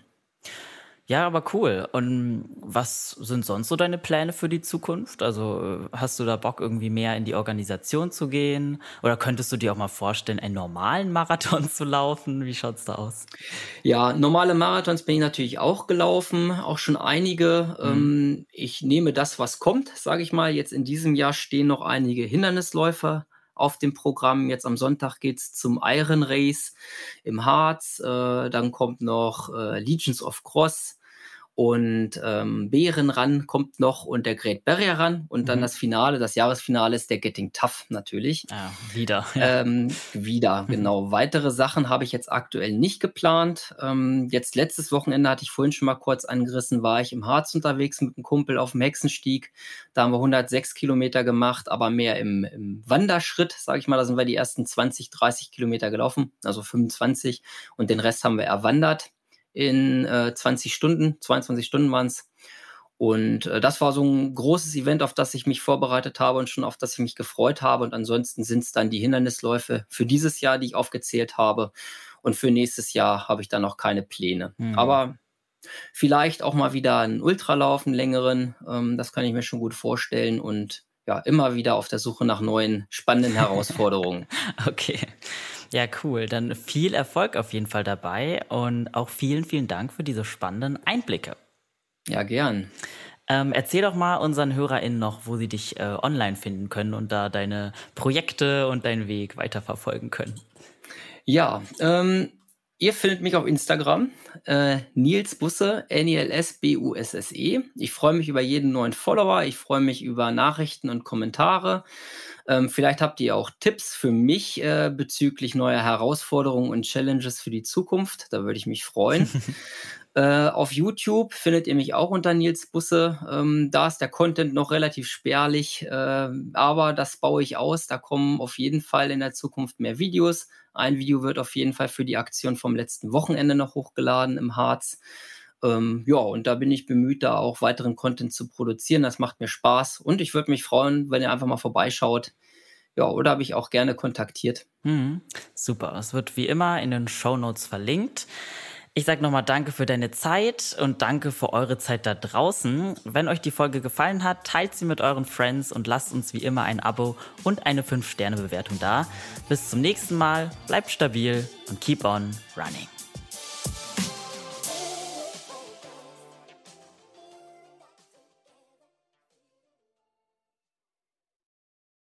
Ja, aber cool. Und was sind sonst so deine Pläne für die Zukunft? Also äh, hast du da Bock, irgendwie mehr in die Organisation zu gehen? Oder könntest du dir auch mal vorstellen, einen normalen Marathon zu laufen? Wie schaut's da aus? Ja, normale Marathons bin ich natürlich auch gelaufen, auch schon einige. Mhm. Ähm, ich nehme das, was kommt, sage ich mal. Jetzt in diesem Jahr stehen noch einige Hindernisläufer auf dem Programm. Jetzt am Sonntag geht es zum Iron Race im Harz. Äh, dann kommt noch äh, Legions of Cross. Und ähm, Bären ran kommt noch und der Great Barrier ran und dann mhm. das Finale, das Jahresfinale ist der Getting Tough natürlich. Ja, wieder. Ja. Ähm, wieder, genau. Weitere Sachen habe ich jetzt aktuell nicht geplant. Ähm, jetzt letztes Wochenende hatte ich vorhin schon mal kurz angerissen, war ich im Harz unterwegs mit einem Kumpel auf dem Hexenstieg. Da haben wir 106 Kilometer gemacht, aber mehr im, im Wanderschritt, sage ich mal. Da sind wir die ersten 20, 30 Kilometer gelaufen, also 25 und den Rest haben wir erwandert in äh, 20 Stunden, 22 Stunden waren es. Und äh, das war so ein großes Event, auf das ich mich vorbereitet habe und schon auf das ich mich gefreut habe. Und ansonsten sind es dann die Hindernisläufe für dieses Jahr, die ich aufgezählt habe. Und für nächstes Jahr habe ich dann noch keine Pläne. Mhm. Aber vielleicht auch mal wieder einen Ultralauf, einen längeren. Ähm, das kann ich mir schon gut vorstellen. Und ja, immer wieder auf der Suche nach neuen spannenden Herausforderungen. okay. Ja, cool. Dann viel Erfolg auf jeden Fall dabei und auch vielen, vielen Dank für diese spannenden Einblicke. Ja, gern. Ähm, erzähl doch mal unseren HörerInnen noch, wo sie dich äh, online finden können und da deine Projekte und deinen Weg weiterverfolgen können. Ja, ähm, Ihr findet mich auf Instagram, äh, Nils Busse, N-I-L-S-B-U-S-S-E. Ich freue mich über jeden neuen Follower, ich freue mich über Nachrichten und Kommentare. Ähm, vielleicht habt ihr auch Tipps für mich äh, bezüglich neuer Herausforderungen und Challenges für die Zukunft. Da würde ich mich freuen. Äh, auf YouTube findet ihr mich auch unter Nils Busse. Ähm, da ist der Content noch relativ spärlich, äh, aber das baue ich aus. Da kommen auf jeden Fall in der Zukunft mehr Videos. Ein Video wird auf jeden Fall für die Aktion vom letzten Wochenende noch hochgeladen im Harz. Ähm, ja, und da bin ich bemüht, da auch weiteren Content zu produzieren. Das macht mir Spaß und ich würde mich freuen, wenn ihr einfach mal vorbeischaut. Ja, oder habe ich auch gerne kontaktiert. Mhm, super. Es wird wie immer in den Show Notes verlinkt. Ich sage nochmal danke für deine Zeit und danke für eure Zeit da draußen. Wenn euch die Folge gefallen hat, teilt sie mit euren Friends und lasst uns wie immer ein Abo und eine 5-Sterne-Bewertung da. Bis zum nächsten Mal, bleibt stabil und keep on running.